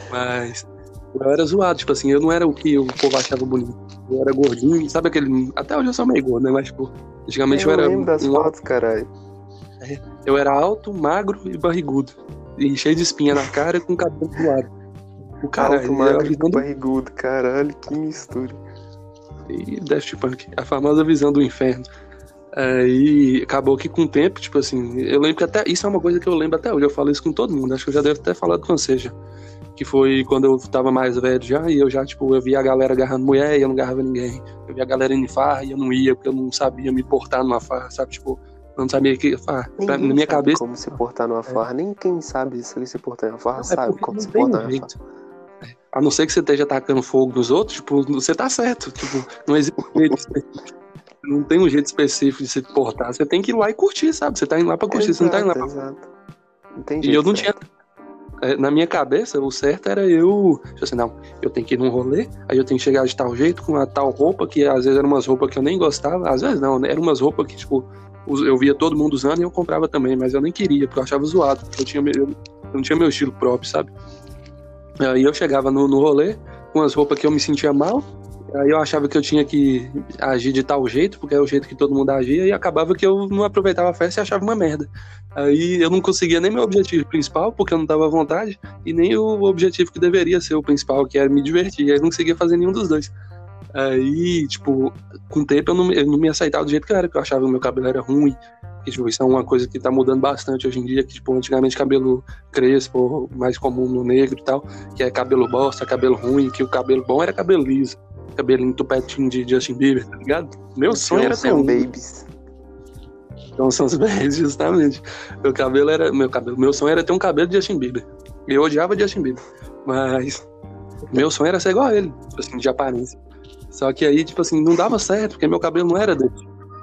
Mas eu era zoado, tipo assim, eu não era o que o povo achava bonito. Eu era gordinho, sabe aquele. Até hoje eu sou meio gordo, né? Mas, tipo, antigamente eu, eu era. lembro das um- fotos, caralho. Eu era alto, magro e barrigudo. E cheio de espinha na cara e com cabelo do lado. O cara, Alto, magro e barrigudo. Caralho, que mistura. e Daft Punk, a famosa visão do inferno. Aí acabou que com o tempo, tipo assim, eu lembro que até. Isso é uma coisa que eu lembro até hoje, eu falo isso com todo mundo, acho que eu já devo ter falado com você já. Que foi quando eu tava mais velho já, e eu já, tipo, eu via a galera agarrando mulher e eu não agarrava ninguém. Eu via a galera indo em farra e eu não ia, porque eu não sabia me portar numa farra, sabe? Tipo, eu não sabia que. Farra. Pra- na minha sabe cabeça. como se portar numa farra. Nem quem sabe se se portar numa farra É sabe porque como não se portar um numa jeito. farra. A não ser que você esteja atacando fogo nos outros, tipo, você tá certo. Tipo, não existe um jeito. Não tem um jeito específico de se portar. Você tem que ir lá e curtir, sabe? Você tá indo lá pra curtir, você não tá indo lá pra. Exato. Não tem E eu não certo. tinha. é, Na minha cabeça, o certo era eu. Tipo assim, não, eu tenho que ir num rolê, aí eu tenho que chegar de tal jeito, com a tal roupa, que às vezes eram umas roupas que eu nem gostava, às vezes não, né? Eram umas roupas que, tipo, eu via todo mundo usando e eu comprava também, mas eu nem queria, porque eu achava zoado, porque eu, tinha, eu não tinha meu estilo próprio, sabe? Aí eu chegava no, no rolê com as roupas que eu me sentia mal, aí eu achava que eu tinha que agir de tal jeito, porque é o jeito que todo mundo agia, e acabava que eu não aproveitava a festa e achava uma merda. Aí eu não conseguia nem meu objetivo principal, porque eu não tava à vontade, e nem o objetivo que deveria ser o principal, que era me divertir. Aí eu não conseguia fazer nenhum dos dois. Aí, tipo, com o tempo eu não, me- eu não me aceitava do jeito que eu era, porque eu achava que o meu cabelo era ruim. Que, tipo, isso é uma coisa que tá mudando bastante hoje em dia, que, tipo, antigamente cabelo crespo, mais comum no negro e tal, que é cabelo bosta, cabelo ruim, que o cabelo bom era cabelo liso, cabelinho tupetinho de Justin Bieber, tá ligado? Meu sonho era ter Johnson um. Babies. Então são os *laughs* velhos, justamente. Meu cabelo era. Meu cabelo. Meu sonho era ter um cabelo de Justin Bieber. Eu odiava Justin Bieber. Mas meu sonho era ser igual a ele, tipo assim, de aparência. Só que aí, tipo assim, não dava certo, porque meu cabelo não era dele.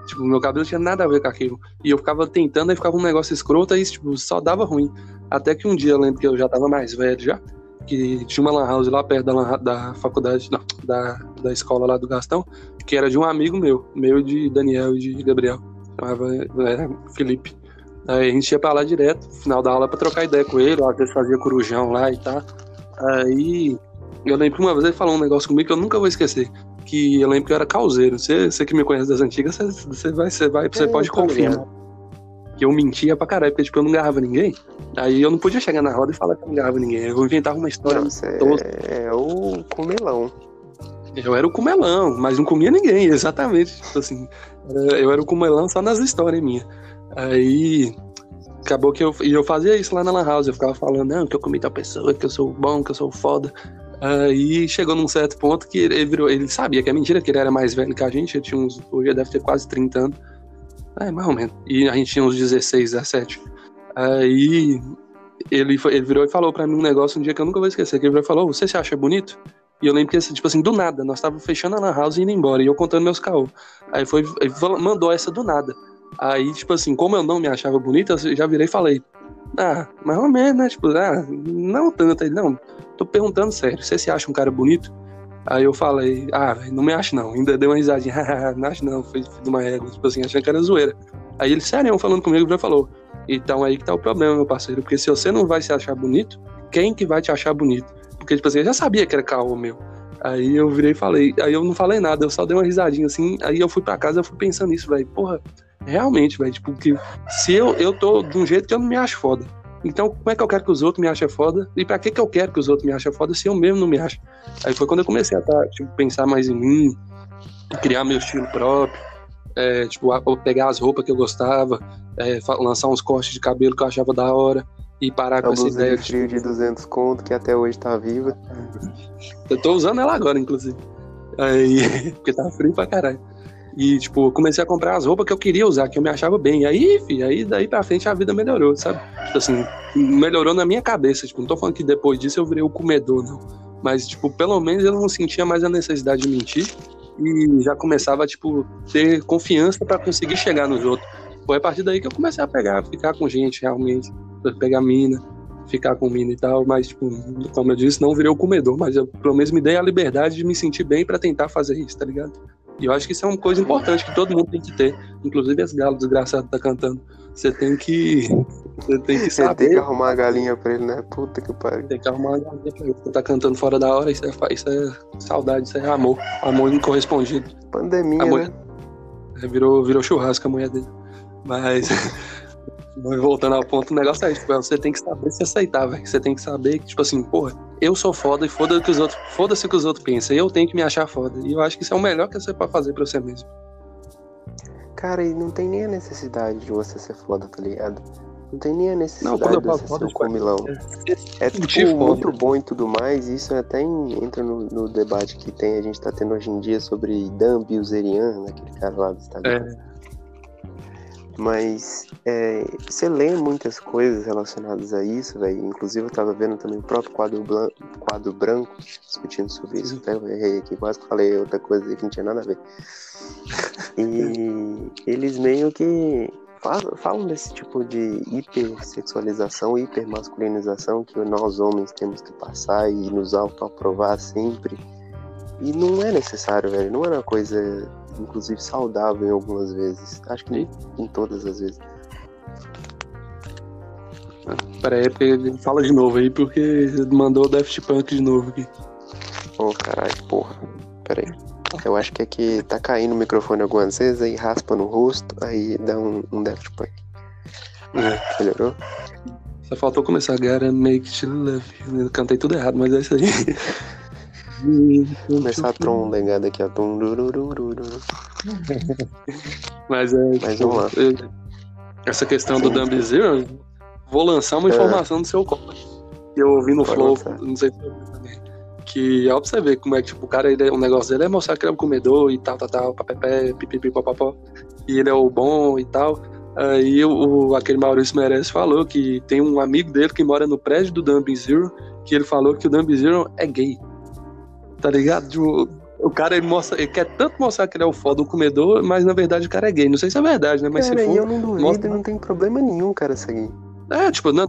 Tipo, meu cabelo tinha nada a ver com aquilo. E eu ficava tentando, aí ficava um negócio escroto, aí, tipo, só dava ruim. Até que um dia eu lembro que eu já tava mais velho já, que tinha uma lan house lá perto da, da faculdade, não, da, da escola lá do Gastão, que era de um amigo meu, meu de Daniel e de Gabriel. Chamava era Felipe. Aí a gente ia pra lá direto, no final da aula, pra trocar ideia com ele, às vezes fazia corujão lá e tal. Aí eu lembro que uma vez ele falou um negócio comigo que eu nunca vou esquecer. Que eu lembro que eu era causeiro. Você, você que me conhece das antigas, você, você vai, você vai, você É, pode confirmar. Que eu mentia pra caralho, porque tipo, eu não agarrava ninguém. Aí eu não podia chegar na roda e falar que eu não agarrava ninguém. Eu inventava uma história. Não, é, é o comelão. Eu era o cumelão, mas não comia ninguém, *laughs* exatamente. Tipo assim, eu era o cumelão só nas histórias minhas. Aí acabou que eu, e eu fazia isso lá na Lan House. Eu ficava falando, não, que eu comi tal pessoa, que eu sou bom, que eu sou foda. Aí chegou num certo ponto que ele virou, ele sabia que é mentira, que ele era mais velho que a gente, ele tinha uns, hoje deve ter quase 30 anos. É, mais ou menos. E a gente tinha uns 16, 17. Aí ele, ele virou e falou pra mim um negócio um dia que eu nunca vou esquecer, que ele virou e falou, você se acha bonito? E eu lembro que, assim, tipo assim, do nada, nós tava fechando a lan house e indo embora, e eu contando meus caô. Aí foi, mandou essa do nada. Aí, tipo assim, como eu não me achava bonita, eu já virei e falei, ah, mais ou menos, né? Tipo, ah, não tanto. Ele, não, tô perguntando sério, você se acha um cara bonito? Aí eu falei, ah, não me acho não. Ainda deu uma risadinha, "Haha, *laughs* não acho não, foi de uma régua, tipo assim, achando que era zoeira. Aí ele, sério, falando comigo, já falou, então aí que tá o problema, meu parceiro, porque se você não vai se achar bonito, quem que vai te achar bonito? Porque, tipo assim, eu já sabia que era caô meu. Aí eu virei e falei, aí eu não falei nada, eu só dei uma risadinha assim, aí eu fui pra casa, eu fui pensando nisso, velho, porra, realmente, velho, tipo, que se eu, eu tô de um jeito que eu não me acho foda. Então, como é que eu quero que os outros me achem foda? E pra que que eu quero que os outros me achem foda se eu mesmo não me acho? Aí foi quando eu comecei a tá, tipo, pensar mais em mim, criar meu estilo próprio, é, tipo, a- pegar as roupas que eu gostava, é, lançar uns cortes de cabelo que eu achava da hora e parar A com essa ideia de de frio de 200 conto, que até hoje tá viva. Eu tô usando ela agora, inclusive. Aí, *laughs* porque tá frio pra caralho. E, tipo, comecei a comprar as roupas que eu queria usar, que eu me achava bem. E aí, filho, aí daí pra frente a vida melhorou, sabe? Tipo assim, melhorou na minha cabeça. Tipo, não tô falando que depois disso eu virei o comedor, não. Mas, tipo, pelo menos eu não sentia mais a necessidade de mentir. E já começava, tipo, ter confiança para conseguir chegar nos outros. Foi a partir daí que eu comecei a pegar, ficar com gente realmente, pegar mina, ficar com mina e tal, mas, tipo, como eu disse, não virei o comedor, mas eu pelo menos me dei a liberdade de me sentir bem para tentar fazer isso, tá ligado? E eu acho que isso é uma coisa importante que todo mundo tem que ter, inclusive as galas desgraçadas tá cantando. Você tem que. Você tem que saber. Você tem que arrumar a galinha pra ele, né? Puta que pariu. Tem que arrumar a galinha pra ele. Você tá cantando fora da hora, isso é, isso é saudade, isso é amor. Amor incorrespondido. Pandemia, mulher... né? É, virou, virou churrasco a mulher dele. Mas. Voltando ao ponto, o negócio é, tipo, você tem que saber se aceitar, velho. Você tem que saber que, tipo assim, porra, eu sou foda e foda-se que os outros, foda-se que os outros pensam. Eu tenho que me achar foda. E eu acho que isso é o melhor que você pode fazer pra você mesmo. Cara, e não tem nem a necessidade de você ser foda, tá ligado? Não tem nem a necessidade não, de você ser um comilão. É, é tipo, muito bom e tudo mais, e isso até entra no, no, debate que tem, a gente tá tendo hoje em dia sobre Dan Bilzerian, aquele cara lá do Instagram. É. Mas é, você lê muitas coisas relacionadas a isso, velho. Inclusive eu tava vendo também o próprio quadro, blanco, quadro branco discutindo sobre isso. Até eu errei aqui, quase falei outra coisa que não tinha nada a ver. E eles meio que falam desse tipo de hipersexualização, hipermasculinização que nós homens temos que passar e nos autoaprovar sempre. E não é necessário, velho. Não é uma coisa inclusive saudável em algumas vezes. Acho que nem em todas as vezes. Pera aí, porque fala de novo aí, porque mandou o Daft Punk de novo aqui. Ô oh, caralho, porra. Pera aí. Eu acho que aqui tá caindo o microfone algumas vezes, aí raspa no rosto, aí dá um, um Daft Punk. É. Melhorou? Só faltou começar a Gotta Make It Love. Eu cantei tudo errado, mas é isso aí. *laughs* Começar a tron legado aqui, ó. Mas é. Mas vamos lá. Essa questão Sim. do Dumb Zero, vou lançar uma é. informação é. do seu. Que eu ouvi no Pode Flow, lançar. não sei se também. Que é pra você ver como é que tipo, o cara, ele, o negócio dele é mostrar que ele é um comedor e tal, tal, tal, papapé, pipipi, papapó. E ele é o bom e tal. Aí o, aquele Maurício Meirelles falou que tem um amigo dele que mora no prédio do Dumb Zero, que ele falou que o Dumb Zero é gay tá ligado? Tipo, o cara ele mostra, ele quer tanto mostrar que ele é o foda, o comedor, mas na verdade o cara é gay. Não sei se é verdade, né? Mas cara, se for. eu não duvido, mostra... não tem problema nenhum, cara, ser gay. É, tipo, não,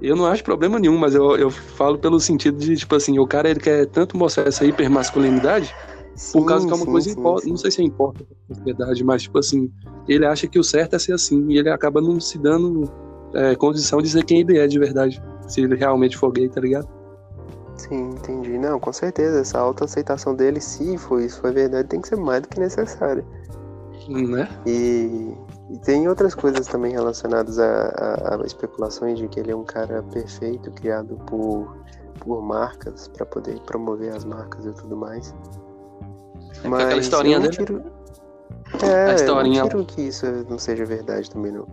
eu não acho problema nenhum, mas eu, eu falo pelo sentido de, tipo assim, o cara ele quer tanto mostrar essa hipermasculinidade sim, por causa que é uma sim, coisa importa. Não sei se importa pra sociedade, mas, tipo assim, ele acha que o certo é ser assim e ele acaba não se dando é, condição de dizer quem ele é de verdade, se ele realmente for gay, tá ligado? Sim, entendi. Não, com certeza. Essa autoaceitação dele, se foi isso foi verdade, tem que ser mais do que necessário. Né? E, e tem outras coisas também relacionadas a, a, a, especulações de que ele é um cara perfeito, criado por, por marcas, para poder promover as marcas e tudo mais. É Mas aquela historinha eu não tiro... É, a historinha... eu não tiro que isso não seja verdade também, não.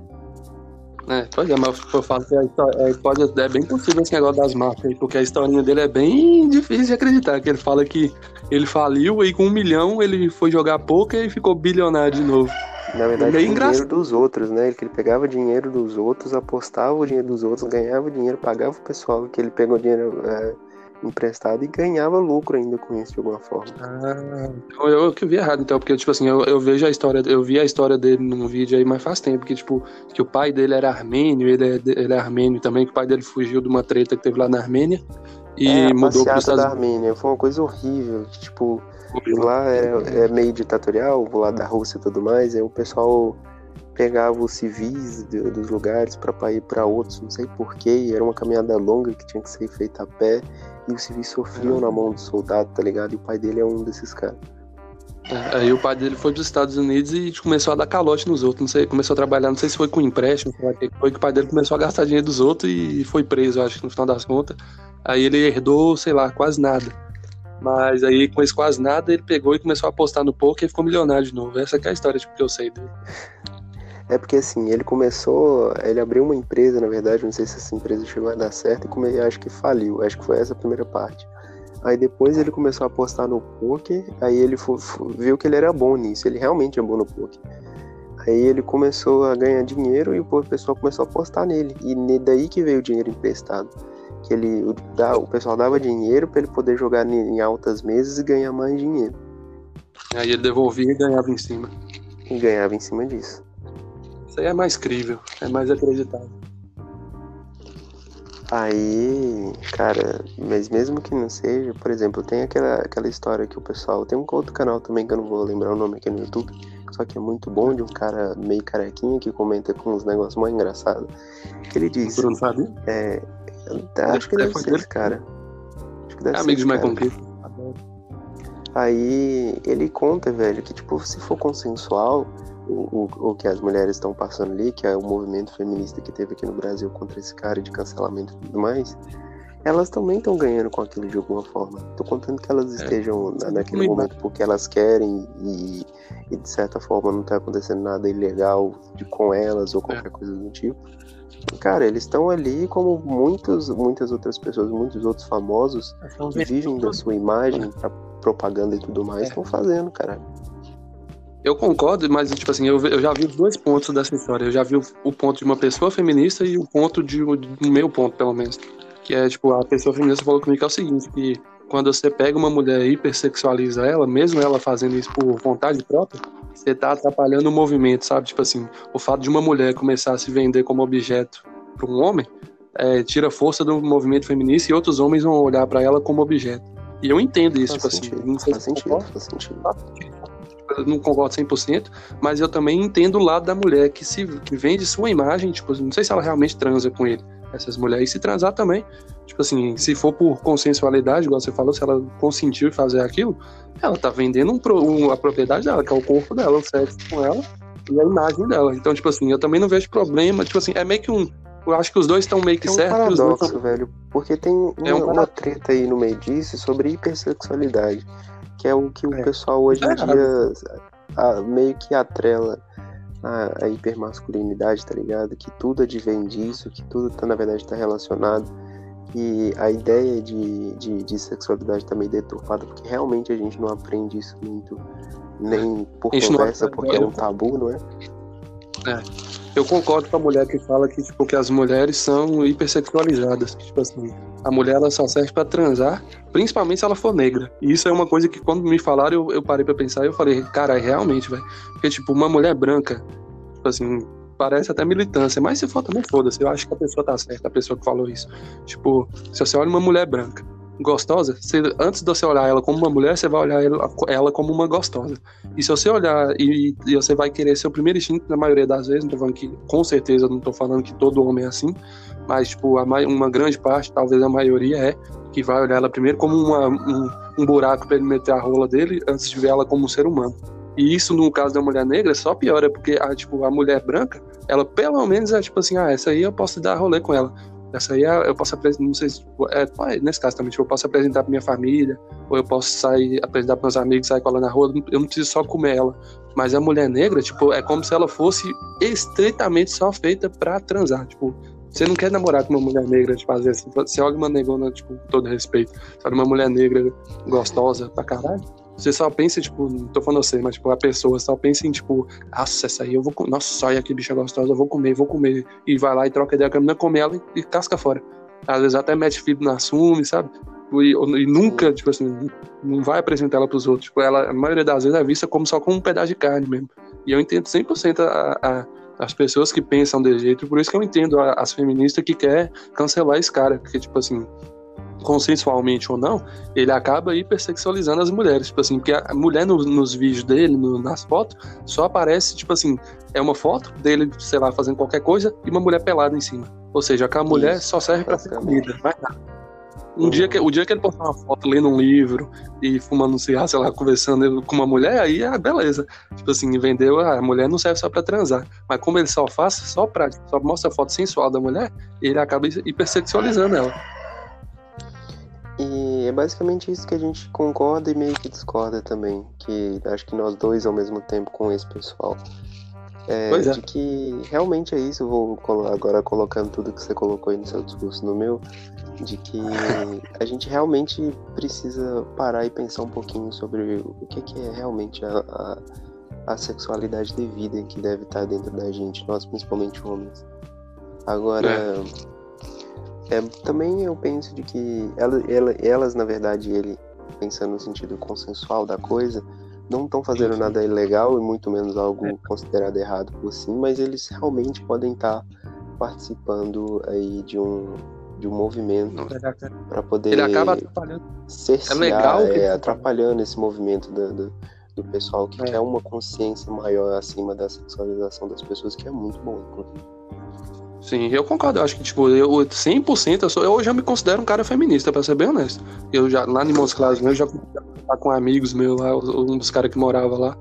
É, pois é, mas eu falo que é, pode, é bem possível esse negócio das marcas, porque a historinha dele é bem difícil de acreditar. Que ele fala que ele faliu e com um milhão ele foi jogar poker e ficou bilionário de novo. Na verdade, é o dinheiro dos outros, né? Que ele pegava dinheiro dos outros, apostava o dinheiro dos outros, ganhava dinheiro, pagava o pessoal que ele pegou dinheiro é, emprestado e ganhava lucro ainda com isso de alguma forma. Ah, então eu, eu que vi errado, então, porque, tipo assim, eu, eu, vejo a história, eu vi a história dele num vídeo aí, mas faz tempo, que, tipo, que o pai dele era armênio, ele é, ele é armênio também, que o pai dele fugiu de uma treta que teve lá na Armênia e é, mudou para os Estados da Armênia, foi uma coisa horrível, tipo, lá é, é meio ditatorial, lá da Rússia e tudo mais, aí o pessoal pegava os civis de, dos lugares para ir para outros, não sei porquê, era uma caminhada longa que tinha que ser feita a pé, e os civis sofriam na mão do soldado, tá ligado? E o pai dele é um desses caras. É, aí o pai dele foi para os Estados Unidos e começou a dar calote nos outros, não sei, começou a trabalhar, não sei se foi com empréstimo, foi que o pai dele começou a gastar dinheiro dos outros e foi preso, acho que no final das contas. Aí ele herdou, sei lá, quase nada. Mas aí, com esse quase nada, ele pegou e começou a apostar no poker e ficou milionário de novo. Essa é a história tipo, que eu sei dele. É porque assim, ele começou, ele abriu uma empresa, na verdade, não sei se essa empresa chegou a dar certo, e come, acho que faliu, acho que foi essa a primeira parte. Aí depois ele começou a apostar no poker, aí ele foi, viu que ele era bom nisso, ele realmente é bom no poker. Aí ele começou a ganhar dinheiro e o pessoal começou a apostar nele. E daí que veio o dinheiro emprestado. Que ele, o, o pessoal dava dinheiro para ele poder jogar em altas mesas e ganhar mais dinheiro. Aí ele devolvia e ganhava em cima. E ganhava em cima disso. Isso aí é mais crível, é mais acreditável. Aí, cara, mas mesmo que não seja, por exemplo, tem aquela, aquela história que o pessoal. Tem um outro canal também que eu não vou lembrar o nome aqui no YouTube, só que é muito bom, de um cara meio carequinha que comenta com uns negócios muito engraçados. Que ele diz. Bruno Fábio? É. Acho que deve ser esse cara. Acho que deve é amigo de Michael Aí ele conta, velho, que tipo, se for consensual, o, o, o que as mulheres estão passando ali, que é o movimento feminista que teve aqui no Brasil contra esse cara de cancelamento e tudo mais, elas também estão ganhando com aquilo de alguma forma. Tô contando que elas é. estejam na, naquele momento porque elas querem e, e, de certa forma não tá acontecendo nada ilegal de, com elas ou qualquer é. coisa do tipo. Cara, eles estão ali como muitos, muitas outras pessoas, muitos outros famosos que vivem da sua imagem, pra propaganda e tudo mais, estão é. fazendo, cara. Eu concordo, mas tipo assim, eu, eu já vi os dois pontos dessa história. Eu já vi o, o ponto de uma pessoa feminista e o ponto de, do meu ponto, pelo menos. Que é, tipo, a pessoa feminista falou comigo que é o seguinte, que quando você pega uma mulher e hipersexualiza ela, mesmo ela fazendo isso por vontade própria, você tá atrapalhando o movimento, sabe? Tipo assim, o fato de uma mulher começar a se vender como objeto para um homem, é, tira força do movimento feminista e outros homens vão olhar para ela como objeto. E eu entendo isso, faz tipo sentido, assim. Não faz, sentido, faz sentido não concordo 100%, mas eu também entendo o lado da mulher que se que vende sua imagem, tipo, não sei se ela realmente transa com ele, essas mulheres, e se transar também, tipo assim, se for por consensualidade, igual você falou, se ela consentiu fazer aquilo, ela tá vendendo um, um, a propriedade dela, que é o corpo dela, o sexo com ela e a imagem dela. Então, tipo assim, eu também não vejo problema, tipo assim, é meio que um eu acho que os dois estão meio que é um certos. paradoxo, tão... velho. Porque tem uma, é um uma treta aí no meio disso sobre hipersexualidade que é o que o é. pessoal hoje em é dia a, meio que atrela a, a, hipermasculinidade, tá ligado? Que tudo advém disso, que tudo tá, na verdade está relacionado. E a ideia de, de, de, sexualidade tá meio deturpada, porque realmente a gente não aprende isso muito, nem por conversa, porque é um tabu, não é? É. Eu concordo com a mulher que fala que, tipo, que as mulheres são hipersexualizadas. Tipo assim, a mulher ela só serve para transar, principalmente se ela for negra. E isso é uma coisa que quando me falaram, eu, eu parei para pensar e eu falei, cara, realmente, velho. Porque, tipo, uma mulher branca, tipo assim, parece até militância, mas se for também foda-se. Eu acho que a pessoa tá certa, a pessoa que falou isso. Tipo, se você olha uma mulher branca, gostosa, você, antes de você olhar ela como uma mulher, você vai olhar ela, ela como uma gostosa. E se você olhar e, e, você vai querer ser o primeiro instinto, na maioria das vezes, não tô falando que, com certeza, não tô falando que todo homem é assim, mas, tipo, uma grande parte, talvez a maioria é, que vai olhar ela primeiro como uma, um, um buraco para ele meter a rola dele, antes de ver ela como um ser humano. E isso, no caso da mulher negra, só piora, porque a, tipo, a mulher branca, ela pelo menos é tipo assim, ah, essa aí eu posso dar rolê com ela. Essa aí é, eu posso apresentar, não sei se, é, nesse caso também, tipo, eu posso apresentar pra minha família, ou eu posso sair, apresentar pros meus amigos, sair com ela na rua, eu não preciso só comer ela. Mas a mulher negra, tipo, é como se ela fosse estritamente só feita pra transar, tipo, você não quer namorar com uma mulher negra, tipo, às vezes, você olha uma negona, tipo, com todo respeito, sabe, uma mulher negra gostosa pra caralho, você só pensa, tipo, não tô falando você, mas, tipo, a pessoa só pensa em, tipo, nossa, essa aí eu vou comer, nossa, olha que bicha gostosa, eu vou comer, vou comer. E vai lá e troca ideia com a menina, come ela e, e casca fora. Às vezes até mete filho na assume, sabe? E, e, nunca, tipo assim, não vai apresentar ela pros outros. Tipo, ela, a maioria das vezes, é vista como só como um pedaço de carne mesmo. E eu entendo 100% a, a, as pessoas que pensam desse jeito, por isso que eu entendo as feministas que quer cancelar esse cara, porque, tipo assim, consensualmente ou não, ele acaba hipersexualizando as mulheres. Tipo assim, porque a mulher no, nos vídeos dele, no, nas fotos, só aparece, tipo assim, é uma foto dele, sei lá, fazendo qualquer coisa e uma mulher pelada em cima. Ou seja, aquela mulher Isso, só serve para ser comida, mais nada. Um dia que, o dia que ele postar uma foto lendo um livro e fumando um cigarro, sei lá, conversando com uma mulher, aí é beleza. Tipo assim, vendeu, a mulher não serve só pra transar. Mas como ele só faz, só pra, só mostra a foto sensual da mulher, ele acaba hipersexualizando ela. E é basicamente isso que a gente concorda e meio que discorda também. Que acho que nós dois ao mesmo tempo com esse pessoal. É, é. De que realmente é isso, eu vou agora colocando tudo que você colocou aí no seu discurso no meu. de que a gente realmente precisa parar e pensar um pouquinho sobre o que, que é realmente a, a, a, sexualidade devida que deve estar dentro da gente, nós principalmente homens. Agora, é. É, também eu penso de que ela, ela, elas, na verdade, ele, pensando no sentido consensual da coisa, não estão fazendo sim, sim. nada ilegal e muito menos algo é. considerado errado por si, mas eles realmente podem estar participando aí de um de um movimento para poder ele acaba atrapalhando cercear, é legal que é, atrapalhando esse movimento do, do, do pessoal que é. quer uma consciência maior acima da sexualização das pessoas que é muito bom inclusive Sim, eu concordo. Eu acho que, tipo, eu 100% eu, sou, eu já me considero um cara feminista, pra ser bem honesto. Eu já, lá em Montes Claros, eu já com amigos meus lá, um dos caras que morava lá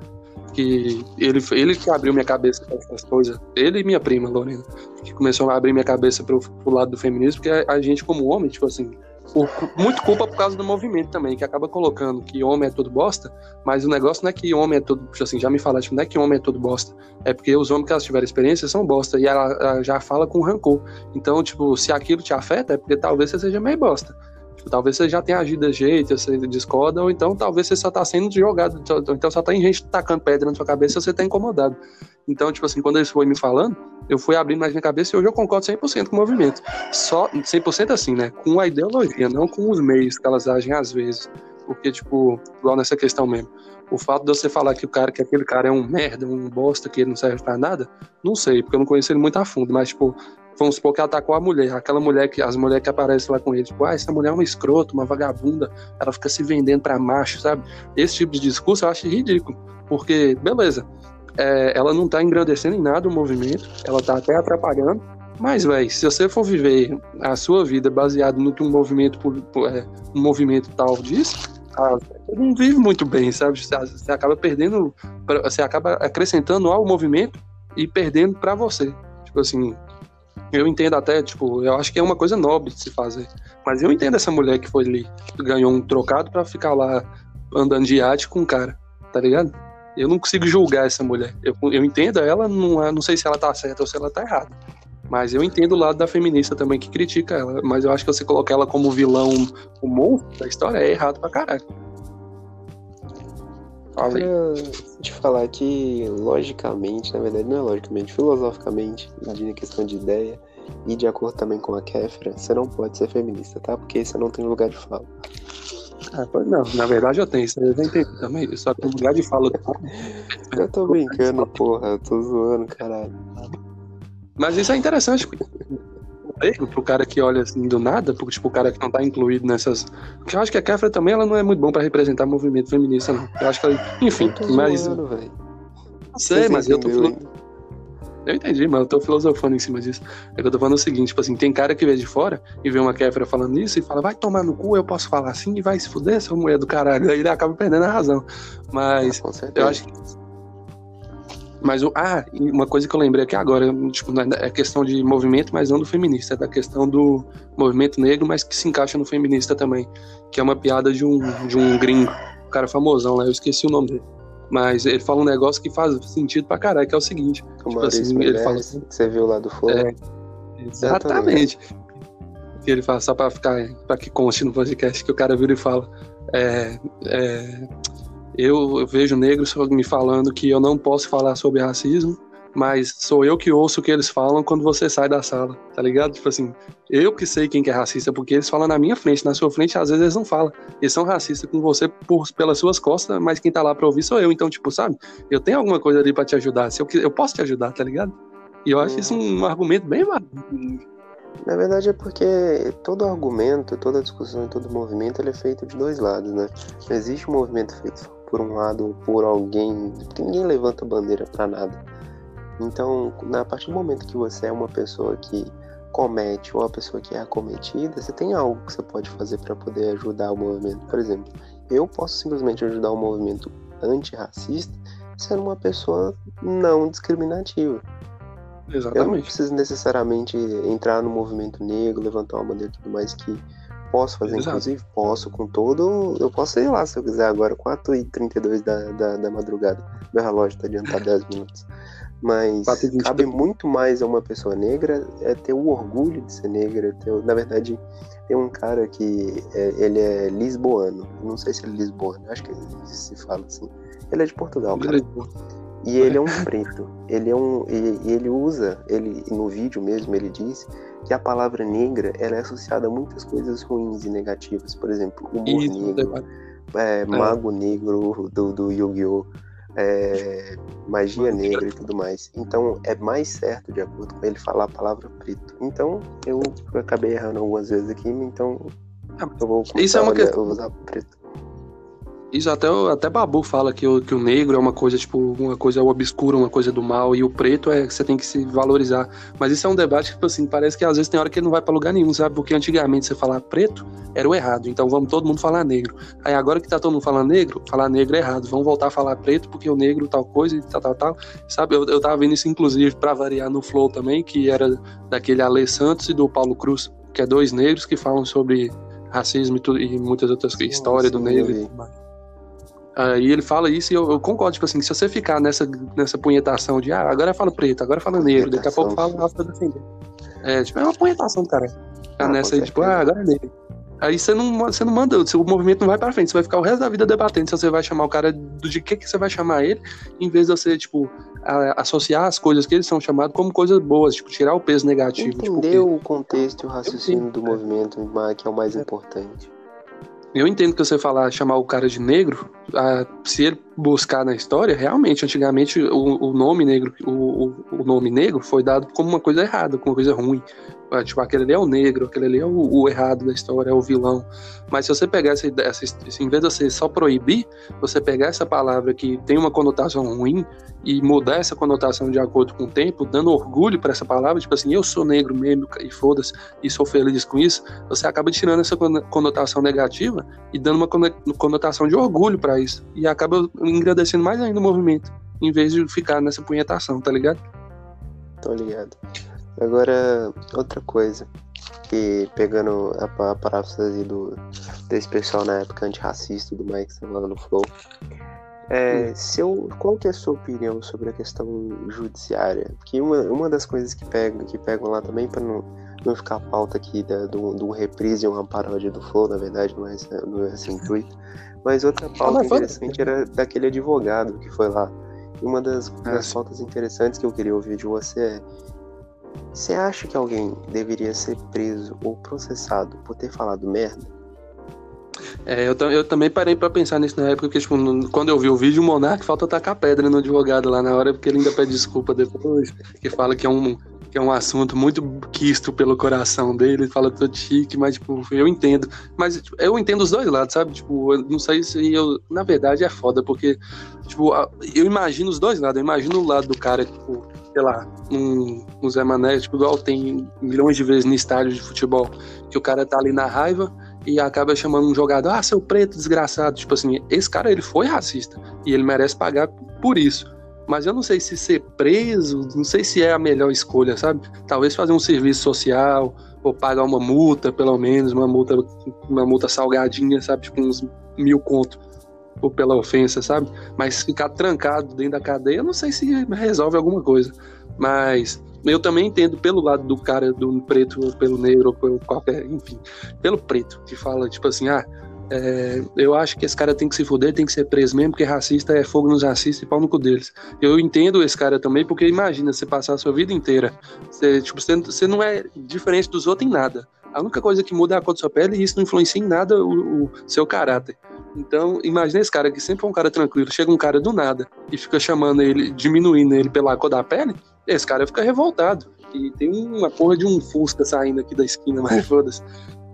que ele, ele que abriu minha cabeça para essas coisas. Ele e minha prima, Lorena, que começou a abrir minha cabeça pro, pro lado do feminismo, porque a, a gente, como homem, tipo assim, por, muito culpa por causa do movimento também, que acaba colocando que homem é todo bosta, mas o negócio não é que homem é todo, assim, já me falaram, tipo, não é que homem é todo bosta, é porque os homens que elas tiveram experiência são bosta, e ela, ela já fala com rancor. Então, tipo, se aquilo te afeta, é porque talvez você seja meio bosta. Talvez você já tenha agido de jeito, você discorda, ou então talvez você só tá sendo jogado, então só tem gente tacando pedra na sua cabeça e você tá incomodado. Então, tipo assim, quando eles foram me falando, eu fui abrindo mais minha cabeça e hoje eu concordo 100% com o movimento. Só 100% assim, né? Com a ideologia, não com os meios que elas agem às vezes. Porque, tipo, igual nessa questão mesmo. O fato de você falar que o cara, que aquele cara é um merda, um bosta, que ele não serve para nada, não sei, porque eu não conheço ele muito a fundo, mas, tipo, vamos supor que atacou a mulher, aquela mulher que as mulheres que aparecem lá com ele, tipo, ah, essa mulher é uma escrota, uma vagabunda, ela fica se vendendo para macho, sabe? Esse tipo de discurso eu acho ridículo, porque, beleza, é, ela não tá engrandecendo em nada o movimento, ela tá até atrapalhando, mas, velho, se você for viver a sua vida baseado no que um movimento, é, um movimento tal diz, você não vive muito bem, sabe? Você acaba perdendo, você acaba acrescentando ao movimento e perdendo para você. Tipo assim, eu entendo até, tipo, eu acho que é uma coisa nobre de se fazer. Mas eu entendo essa mulher que foi ali, que ganhou um trocado para ficar lá andando de iate com um cara, tá ligado? Eu não consigo julgar essa mulher. Eu, eu entendo ela, não, é, não sei se ela tá certa ou se ela tá errada. Mas eu entendo o lado da feminista também que critica ela. Mas eu acho que você colocar ela como vilão, o monstro da história, é errado pra caralho. Olha, te falar que, logicamente, na verdade não é logicamente, filosoficamente, de questão de ideia, e de acordo também com a Kéfera, você não pode ser feminista, tá? Porque você não tem lugar de fala. Ah, não, na verdade eu tenho, isso eu já entendi também, só tem lugar de fala. *laughs* eu tô brincando, porra, eu tô zoando, caralho. Mas isso é interessante, pro cara que olha assim do nada, pro, tipo, o cara que não tá incluído nessas. Porque eu acho que a Kéfera também ela não é muito bom pra representar movimento feminista, não. Eu acho que ela. Enfim, eu mas. Zoando, sei, mas eu tô falando. Eu entendi, mas eu tô filosofando em cima disso. É que eu tô falando o seguinte, tipo assim, tem cara que vê de fora e vê uma Kéfera falando isso e fala, vai tomar no cu, eu posso falar assim e vai se fuder, sua mulher do caralho. Aí ele acaba perdendo a razão. Mas ah, eu acho que mas o ah, uma coisa que eu lembrei aqui agora, tipo, é questão de movimento, mas não do feminista, é da questão do movimento negro, mas que se encaixa no feminista também, que é uma piada de um de um gringo, um cara famosão lá, eu esqueci o nome dele. Mas ele fala um negócio que faz sentido pra caralho, que é o seguinte. O tipo assim, ele fala assim, que você viu lá do fogo. É, exatamente. Que ele fala, só pra ficar, pra que conste no podcast, que o cara vira e fala. É, é, eu vejo negros me falando que eu não posso falar sobre racismo, mas sou eu que ouço o que eles falam quando você sai da sala, tá ligado? Tipo assim, eu que sei quem que é racista, porque eles falam na minha frente, na sua frente, às vezes eles não falam. Eles são racistas com você por, pelas suas costas, mas quem tá lá pra ouvir sou eu. Então, tipo, sabe? Eu tenho alguma coisa ali pra te ajudar. Se eu, eu posso te ajudar, tá ligado? E eu acho isso um argumento bem na verdade é porque todo argumento, toda discussão, todo movimento ele é feito de dois lados, né? Não existe um movimento feito por um lado ou por alguém, ninguém levanta bandeira para nada. Então, a partir do momento que você é uma pessoa que comete ou uma pessoa que é acometida, você tem algo que você pode fazer para poder ajudar o movimento. Por exemplo, eu posso simplesmente ajudar o movimento antirracista sendo uma pessoa não discriminativa. Exatamente. Eu não preciso necessariamente entrar no movimento negro, levantar uma bandeira e tudo mais que Posso fazer, Exato. inclusive, posso, com todo. Eu posso ir lá se eu quiser agora, 4h32 da, da, da madrugada. Meu relógio tá adiantado 10 *laughs* minutos. Mas cabe muito mais a uma pessoa negra é ter o orgulho de ser negra. Ter, na verdade, tem um cara que é, ele é lisboano. Não sei se ele é lisboano, acho que se fala assim. Ele é de Portugal, cara. E ele é um *laughs* preto. Ele é um. E ele usa, ele no vídeo mesmo, ele diz que a palavra negra ela é associada a muitas coisas ruins e negativas. Por exemplo, humor Isso, negro, é, é. mago negro do, do Yu-Gi-Oh! É, magia negra e tudo mais. Então é mais certo, de acordo com ele, falar a palavra preto. Então eu acabei errando algumas vezes aqui, então ah, eu vou Isso é uma questão... usar preto. Isso até, até Babu fala que o, que o negro é uma coisa, tipo, uma coisa obscura, uma coisa do mal, e o preto é que você tem que se valorizar. Mas isso é um debate que, tipo assim, parece que às vezes tem hora que ele não vai para lugar nenhum, sabe? Porque antigamente você falar preto era o errado, então vamos todo mundo falar negro. Aí agora que tá todo mundo falando negro, falar negro é errado, vamos voltar a falar preto porque o negro tal coisa e tal, tal, tal. Sabe? Eu, eu tava vendo isso, inclusive, para variar no Flow também, que era daquele Ale Santos e do Paulo Cruz, que é dois negros que falam sobre racismo e, tudo, e muitas outras histórias do negro e tudo mais. Uh, e ele fala isso e eu, eu, concordo, tipo assim, se você ficar nessa, nessa punhetação de, ah, agora fala preto, agora fala negro, daqui a pouco fala afro defender. É, tipo, é uma punhetação do cara. Ficar ah, nessa aí, tipo, ah, agora é negro. Aí você não, você não manda, o movimento não vai pra frente, você vai ficar o resto da vida debatendo se você vai chamar o cara do de que, que você vai chamar ele, em vez de você, tipo, a, associar as coisas que eles são chamados como coisas boas, tipo, tirar o peso negativo. Entender tipo, o contexto e o raciocínio do movimento, que é o mais é. importante. Eu entendo que você falar, chamar o cara de negro, ah, se ele buscar na história, realmente, antigamente o, o nome negro, o, o, nome negro foi dado como uma coisa errada, como uma coisa ruim. Ah, tipo, aquele ali é o negro, aquele ali é o, o errado da história, é o vilão. Mas se você pegar essa, essa, em vez de você só proibir, você pegar essa palavra que tem uma conotação ruim e mudar essa conotação de acordo com o tempo, dando orgulho para essa palavra, tipo assim, eu sou negro mesmo e foda-se, e sou feliz com isso, você acaba tirando essa conotação negativa e dando uma conotação de orgulho para isso. E acaba engrandecendo mais ainda o movimento, em vez de ficar nessa punhetação, tá ligado? Tô ligado. Agora, outra coisa, que pegando a, a paráfrase do, desse pessoal na época antirracista do Mike lá no Flow, é, se eu, qual que é a sua opinião sobre a questão judiciária? Que uma, uma das coisas que pegam, que pegam lá também, para não, não ficar a pauta aqui da, do, do reprise e uma paródia do Flow, na verdade, não é, não é esse intuito, mas outra pauta interessante era daquele advogado que foi lá. E uma das, ah, das pautas interessantes que eu queria ouvir de você é você acha que alguém deveria ser preso ou processado por ter falado merda? É, eu, eu também parei para pensar nisso na época, porque, tipo, quando eu vi o vídeo, o Monark falta tacar pedra no advogado lá na hora, porque ele ainda pede desculpa depois, que fala que é um, que é um assunto muito quisto pelo coração dele, ele fala todo chique, mas, tipo, eu entendo. Mas tipo, eu entendo os dois lados, sabe? Tipo, eu não sei se eu. Na verdade é foda, porque, tipo, eu imagino os dois lados. Eu imagino o lado do cara, tipo, sei lá, um, um Zé Mané, tipo, igual tem milhões de vezes no estádio de futebol, que o cara tá ali na raiva e acaba chamando um jogador, ah, seu preto, desgraçado. Tipo assim, esse cara ele foi racista e ele merece pagar por isso. Mas eu não sei se ser preso, não sei se é a melhor escolha, sabe? Talvez fazer um serviço social ou pagar uma multa, pelo menos, uma multa, uma multa salgadinha, sabe? Tipo uns mil conto ou pela ofensa, sabe? Mas ficar trancado dentro da cadeia, eu não sei se resolve alguma coisa. Mas eu também entendo pelo lado do cara do preto, ou pelo negro, ou pelo qualquer, enfim, pelo preto, que fala, tipo assim, ah, é, eu acho que esse cara tem que se fuder, tem que ser preso mesmo, porque racista é fogo nos racistas e pau no cu deles. Eu entendo esse cara também, porque imagina você passar a sua vida inteira, você, tipo, você, você não é diferente dos outros em nada. A única coisa que muda é a cor da sua pele e isso não influencia em nada o, o seu caráter. Então, imagina esse cara que sempre foi um cara tranquilo, chega um cara do nada e fica chamando ele, diminuindo ele pela cor da pele, esse cara fica revoltado. E tem uma porra de um Fusca saindo aqui da esquina, mas *laughs* foda-se.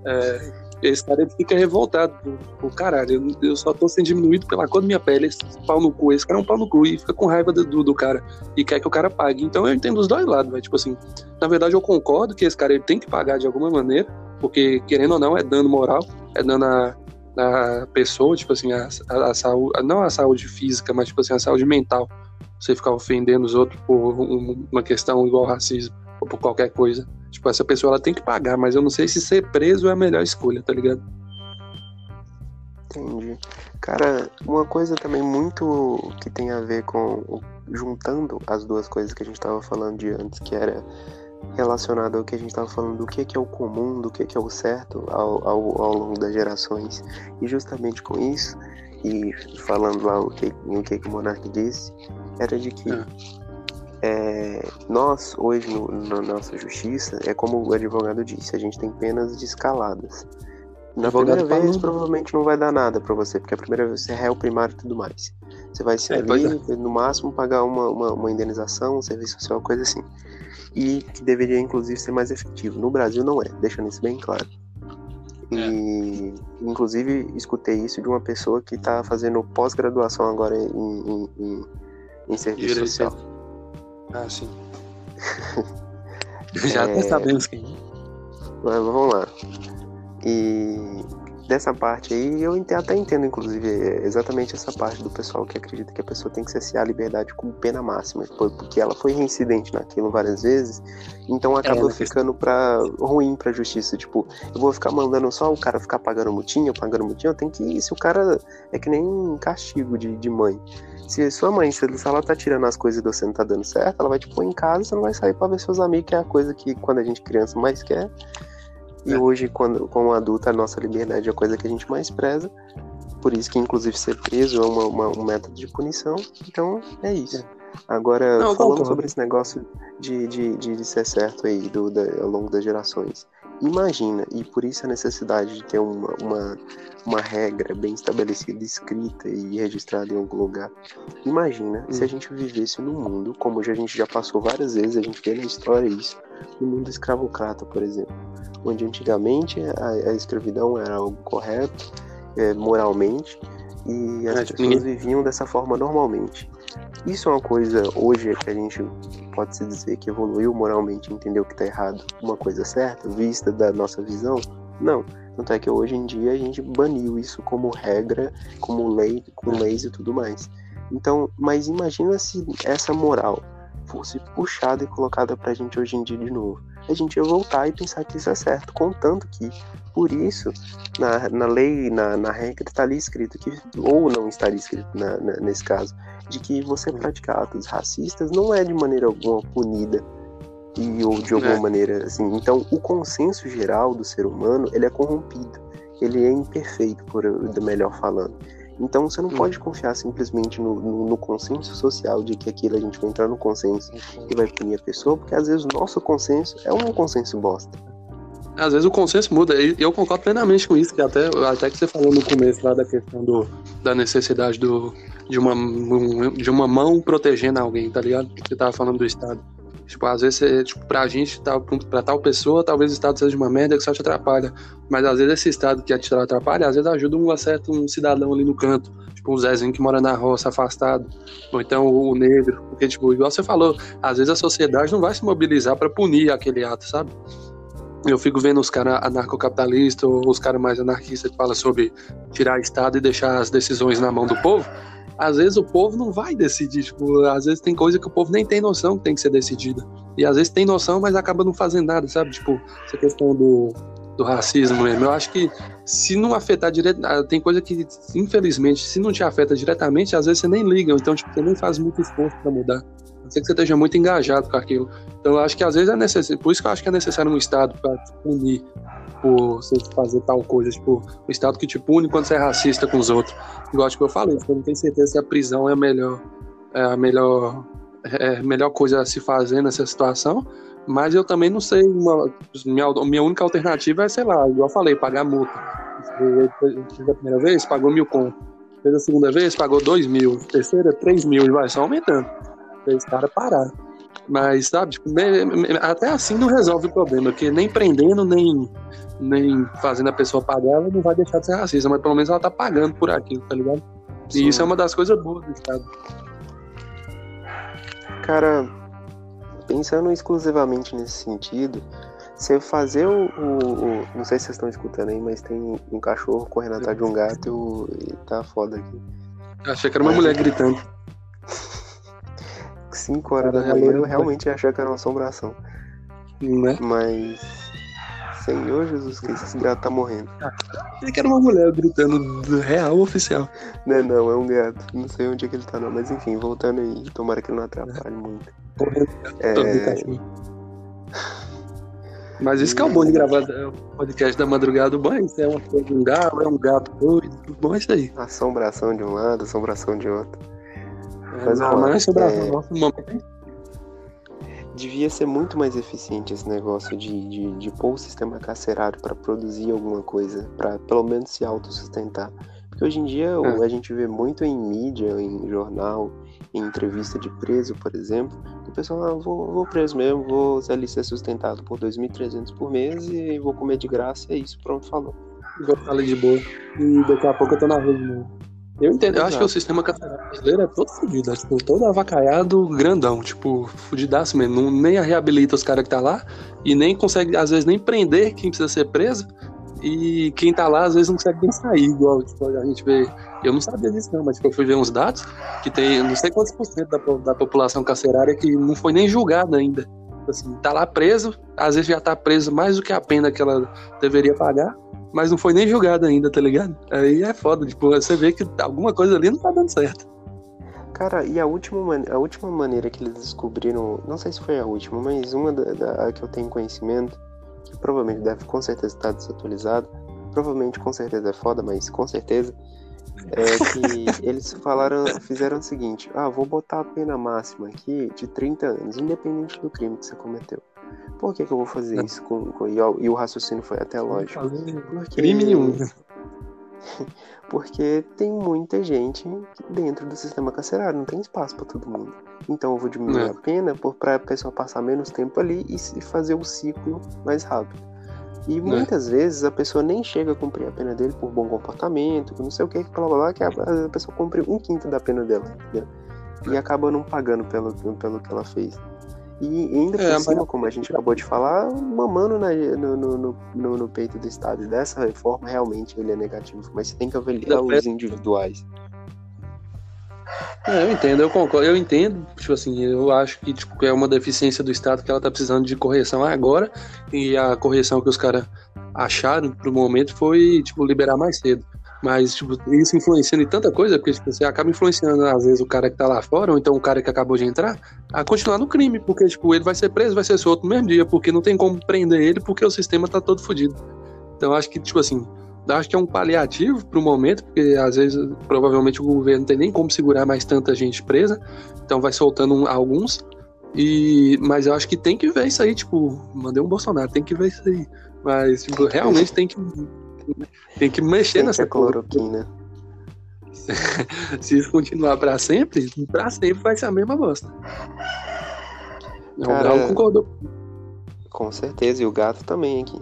É, esse cara fica revoltado. Pô, caralho, eu, só tô sendo diminuído pela cor da minha pele. Esse pau no cu, esse cara é um pau no cu. E fica com raiva do, do cara. E quer que o cara pague. Então eu entendo os dois lados, velho. Tipo assim, na verdade eu concordo que esse cara ele tem que pagar de alguma maneira. Porque, querendo ou não, é dano moral. É dano a, a pessoa, tipo assim, a, a, a saúde. Não a saúde física, mas tipo assim, a saúde mental. Você ficar ofendendo os outros por uma questão igual racismo ou por qualquer coisa. Tipo, essa pessoa ela tem que pagar, mas eu não sei se ser preso é a melhor escolha, tá ligado? Entendi. Cara, uma coisa também muito que tem a ver com juntando as duas coisas que a gente estava falando de antes, que era relacionado ao que a gente estava falando do que, que é o comum, do que, que é o certo ao, ao, ao longo das gerações. E justamente com isso, e falando lá o que, o que, que o Monark disse, era de que é. É, nós, hoje, no, na nossa justiça, é como o advogado disse, a gente tem penas de escaladas. Na primeira vez, provavelmente não vai dar nada para você, porque a primeira vez você é réu primário e tudo mais. Você vai ser é, ali, é. no máximo, pagar uma, uma, uma, indenização, um serviço social, coisa assim. E que deveria, inclusive, ser mais efetivo. No Brasil não é, deixando isso bem claro. E, é. inclusive, escutei isso de uma pessoa que está fazendo pós-graduação agora em, em, em, em serviço Direito. social. Ah, sim. *laughs* Já é... sabemos quem. Mas vamos lá. E dessa parte aí, eu até entendo, inclusive, é, exatamente essa parte do pessoal que acredita que a pessoa tem que cessear a liberdade com pena máxima, porque ela foi reincidente naquilo várias vezes, então acaba é, ficando pra, ruim pra justiça. Tipo, eu vou ficar mandando só o cara ficar pagando mutinha, pagando mutinha, eu tenho que ir. Se o cara é que nem um castigo de, de mãe. Se sua mãe, se ela tá tirando as coisas e você não tá dando certo, ela vai te pôr em casa, você não vai sair pra ver seus amigos, que é a coisa que quando a gente criança mais quer. E é. hoje, quando, como adulto, a nossa liberdade é a coisa que a gente mais preza. Por isso que, inclusive, ser preso é uma, uma, um método de punição. Então, é isso. Agora, Não, falando sobre esse negócio de, de, de, de, ser certo aí do, da, ao longo das gerações, imagina, e por isso a necessidade de ter uma, uma, uma regra bem estabelecida, escrita e registrada em algum lugar. Imagina hum. se a gente vivesse num mundo, como a gente já passou várias vezes, a gente vê na história isso, no mundo escravocrata, por exemplo, onde antigamente a, a escravidão era algo correto, é, moralmente, e as pessoas viviam dessa forma normalmente. Isso é uma coisa hoje que a gente pode se dizer que evoluiu moralmente, entendeu que está errado, uma coisa certa, vista da nossa visão? Não. Tanto é que hoje em dia a gente baniu isso como regra, como lei, com leis e tudo mais. Então, mas imagina se essa moral fosse puxada e colocada pra gente hoje em dia de novo. A gente ia voltar e pensar que isso é certo, contanto que, por isso, na, na lei, na, na regra, está ali escrito que, ou não estaria escrito na, na, nesse caso, de que você praticar atos racistas não é de maneira alguma punida e ou de alguma é. maneira assim. Então, o consenso geral do ser humano ele é corrompido, ele é imperfeito, por melhor falando. Então, você não hum. pode confiar simplesmente no, no, no, consenso social de que aquilo a gente vai entrar no consenso e vai punir a pessoa, porque às vezes o nosso consenso é um consenso bosta. Às vezes o consenso muda, e eu concordo plenamente com isso, que até, até que você falou no começo lá da questão do, da necessidade do, de, uma, de uma mão protegendo alguém, tá ligado? Você tava falando do Estado. Tipo, às vezes, tipo, pra gente, pra tal pessoa, talvez o Estado seja uma merda que só te atrapalha. Mas às vezes esse Estado que te atrapalha, às vezes ajuda um certo um cidadão ali no canto. Tipo, um Zezinho que mora na roça, afastado. Ou então o negro. Porque, tipo, igual você falou, às vezes a sociedade não vai se mobilizar para punir aquele ato, sabe? Eu fico vendo os caras anarcocapitalistas os caras mais anarquistas que falam sobre tirar Estado e deixar as decisões na mão do povo. Às vezes o povo não vai decidir, tipo, às vezes tem coisa que o povo nem tem noção que tem que ser decidida. E às vezes tem noção, mas acaba não fazendo nada, sabe? Tipo, essa questão do, do racismo mesmo. Eu acho que se não afetar diretamente, ah, tem coisa que, infelizmente, se não te afeta diretamente, às vezes você nem liga, então, tipo, você nem faz muito esforço para mudar ser que você esteja muito engajado com aquilo. Então, eu acho que às vezes é necessário, por isso que eu acho que é necessário um Estado para te punir por você fazer tal coisa, tipo, o Estado que te pune quando você é racista com os outros. Igual que eu falei, eu não tenho certeza se a prisão é a melhor, é a melhor, é a melhor coisa a se fazer nessa situação, mas eu também não sei, uma, minha, minha única alternativa é, sei lá, igual eu falei, pagar multa. Fez a primeira vez, pagou mil conto. Fez a segunda vez, pagou dois mil. Terceira, três mil, e vai só aumentando pra esse cara parar. Mas, sabe, tipo, até assim não resolve o problema, porque nem prendendo, nem, nem fazendo a pessoa pagar, ela não vai deixar de ser racista, mas pelo menos ela tá pagando por aquilo, tá ligado? Sim. E isso é uma das coisas boas do Estado. Cara, pensando exclusivamente nesse sentido, você fazer o, o, o, Não sei se vocês estão escutando aí, mas tem um cachorro correndo atrás de um gato e tá foda aqui. Achei que era uma é. mulher gritando. *laughs* 5 horas da manhã eu realmente achei que era uma assombração. Né? Mas Senhor Jesus Cristo, esse gato tá morrendo. Ele que era uma mulher gritando do real oficial. Não, é não, é um gato. Não sei onde é que ele tá, não. Mas enfim, voltando aí, tomara que ele não atrapalhe muito. É... Mas isso que é o bom de gravar o podcast da madrugada do banho. Isso é uma coisa de um gato, é um gato doido. Bom é isso aí. Assombração de um lado, assombração de outro. Mas, não, mas é... nosso momento devia ser muito mais eficiente esse negócio de, de, de pôr o sistema carcerário para produzir alguma coisa, para pelo menos se autossustentar. Porque hoje em dia é. a gente vê muito em mídia, em jornal, em entrevista de preso, por exemplo, o pessoal, ah, vou, vou preso mesmo, vou ali ser sustentado por 2.300 por mês e vou comer de graça, é isso, pronto, falou. Vou ficar ali de boa. E daqui a pouco eu tô na rua de novo. Eu entendo, eu acho que o sistema carcerário brasileiro é todo fudido, é, tipo, todo avacaiado, grandão, tipo, fudidaço mesmo. Não, nem reabilita os caras que tá lá e nem consegue, às vezes, nem prender quem precisa ser preso. E quem tá lá, às vezes, não consegue nem sair, igual tipo, a gente vê. Eu não sabia disso, não, mas tipo, eu fui ver uns dados que tem não sei quantos por cento da, da população carcerária que não foi nem julgada ainda. Assim, tá lá preso, às vezes já tá preso mais do que a pena que ela deveria pagar mas não foi nem julgado ainda, tá ligado? Aí é foda, tipo, você vê que alguma coisa ali não tá dando certo. Cara, e a última, a última maneira que eles descobriram, não sei se foi a última, mas uma da, da que eu tenho conhecimento, que provavelmente deve com certeza estar desatualizado, provavelmente com certeza é foda, mas com certeza, é que *laughs* eles falaram, fizeram o seguinte, ah, vou botar a pena máxima aqui de 30 anos, independente do crime que você cometeu. Por que, que eu vou fazer isso e, e, o raciocínio foi até lógico? Porque, crime nenhum. *laughs* Porque tem muita gente dentro do sistema carcerário, não tem espaço para todo mundo. Então eu vou diminuir é. a pena para a pessoa passar menos tempo ali e fazer o ciclo mais rápido. E é. muitas vezes a pessoa nem chega a cumprir a pena dele por bom comportamento, não sei o que, blá blá blá, que a, a pessoa cumpre um quinto da pena dela, entendeu? E acaba não pagando pelo, pelo que ela fez. E ainda por é, cima, mas... como a gente acabou de falar, mamando na, no, no, no, no, peito do Estado. E dessa reforma, realmente, ele é negativo. Mas você tem que avaliar os individuais. É, eu entendo, eu concordo, eu entendo, tipo assim, eu acho que tipo, é uma deficiência do Estado que ela tá precisando de correção agora, e a correção que os caras acharam pro momento foi, tipo, liberar mais cedo. Mas, tipo, isso influenciando em tanta coisa, porque tipo, você acaba influenciando, às vezes, o cara que tá lá fora, ou então o cara que acabou de entrar, a continuar no crime, porque, tipo, ele vai ser preso, vai ser solto no mesmo dia, porque não tem como prender ele, porque o sistema tá todo fodido. Então, acho que, tipo assim, acho que é um paliativo pro momento, porque às vezes, provavelmente, o governo não tem nem como segurar mais tanta gente presa, então vai soltando alguns. E, mas eu acho que tem que ver isso aí, tipo, mandei um Bolsonaro, tem que ver isso aí. Mas, tipo, realmente tem que tem que mexer Tem nessa cloroquina. *laughs* Se isso continuar pra sempre, pra sempre vai ser a mesma bosta. Cara, o Galo concordou. Com certeza, e o gato também aqui.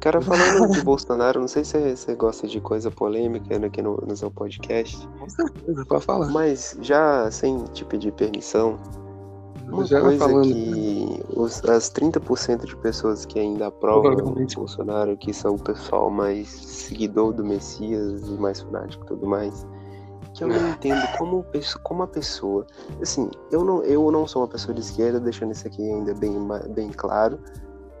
Cara, falando *laughs* de Bolsonaro, não sei se você gosta de coisa polêmica aqui no, no seu podcast. Com certeza, pode falar. Mas já sem te pedir permissão, uma Já coisa falando. que os, as 30% de pessoas que ainda aprovam o Bolsonaro, que são o pessoal mais seguidor do Messias e mais fanático e tudo mais, que eu não *laughs* entendo como, como a pessoa. Assim, eu não, eu não sou uma pessoa de esquerda, deixando isso aqui ainda bem, bem claro.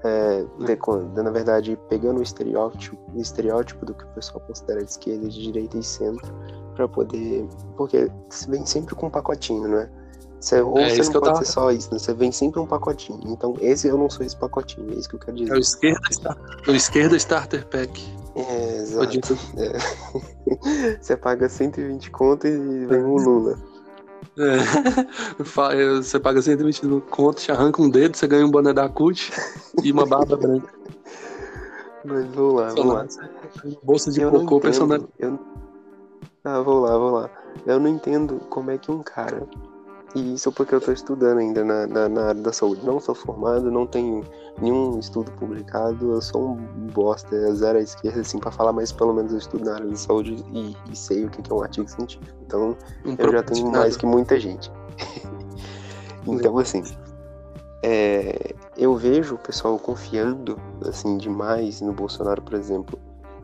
É, de, na verdade, pegando o estereótipo, o estereótipo do que o pessoal considera de esquerda, de direita e centro, para poder. Porque vem sempre com um pacotinho, não é? Você, ou é, você não pode tava... ser só isso, né? Você vem sempre um pacotinho. Então, esse eu não sou esse pacotinho, é isso que eu quero dizer. É o esquerda, é o esquerda Starter Pack. É, exato. É. *laughs* você paga 120 conto e vem um Lula. É. Você paga 120 conto, te arranca um dedo, você ganha um boné da CUT e uma barba branca. *laughs* Mas vou lá, vou lá. Bolsa de eu cocô personagem. Eu... Ah, vou lá, vou lá. Eu não entendo como é que um cara e isso porque eu estou estudando ainda na, na, na, área da saúde. Não sou formado, não tenho nenhum estudo publicado, eu sou um bosta, é zero à esquerda, assim, para falar, mas pelo menos eu estudo na área da saúde e, e sei o que é um artigo científico. Então, um eu já tenho mais que muita gente. *laughs* então, assim, é, eu vejo o pessoal confiando, assim, demais no Bolsonaro, por exemplo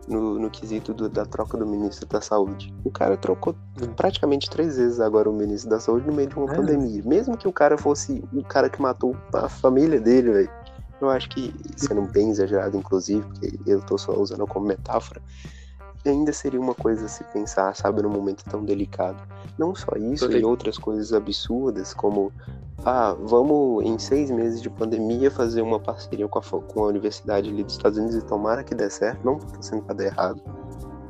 no, no quesito do, da troca do ministro da Saúde. O cara trocou praticamente três vezes agora o ministro da Saúde no meio de uma é. pandemia. Mesmo que o cara fosse o cara que matou a família dele, velho. Eu acho que, sendo bem exagerado, inclusive, porque eu tô só usando como metáfora, ainda seria uma coisa a se pensar, sabe, num momento tão delicado. Não só isso, e outras coisas absurdas, como, ah, vamos em seis meses de pandemia fazer uma parceria com a, com a universidade ali dos Estados Unidos e tomara que dê certo, não tô sendo dar errado.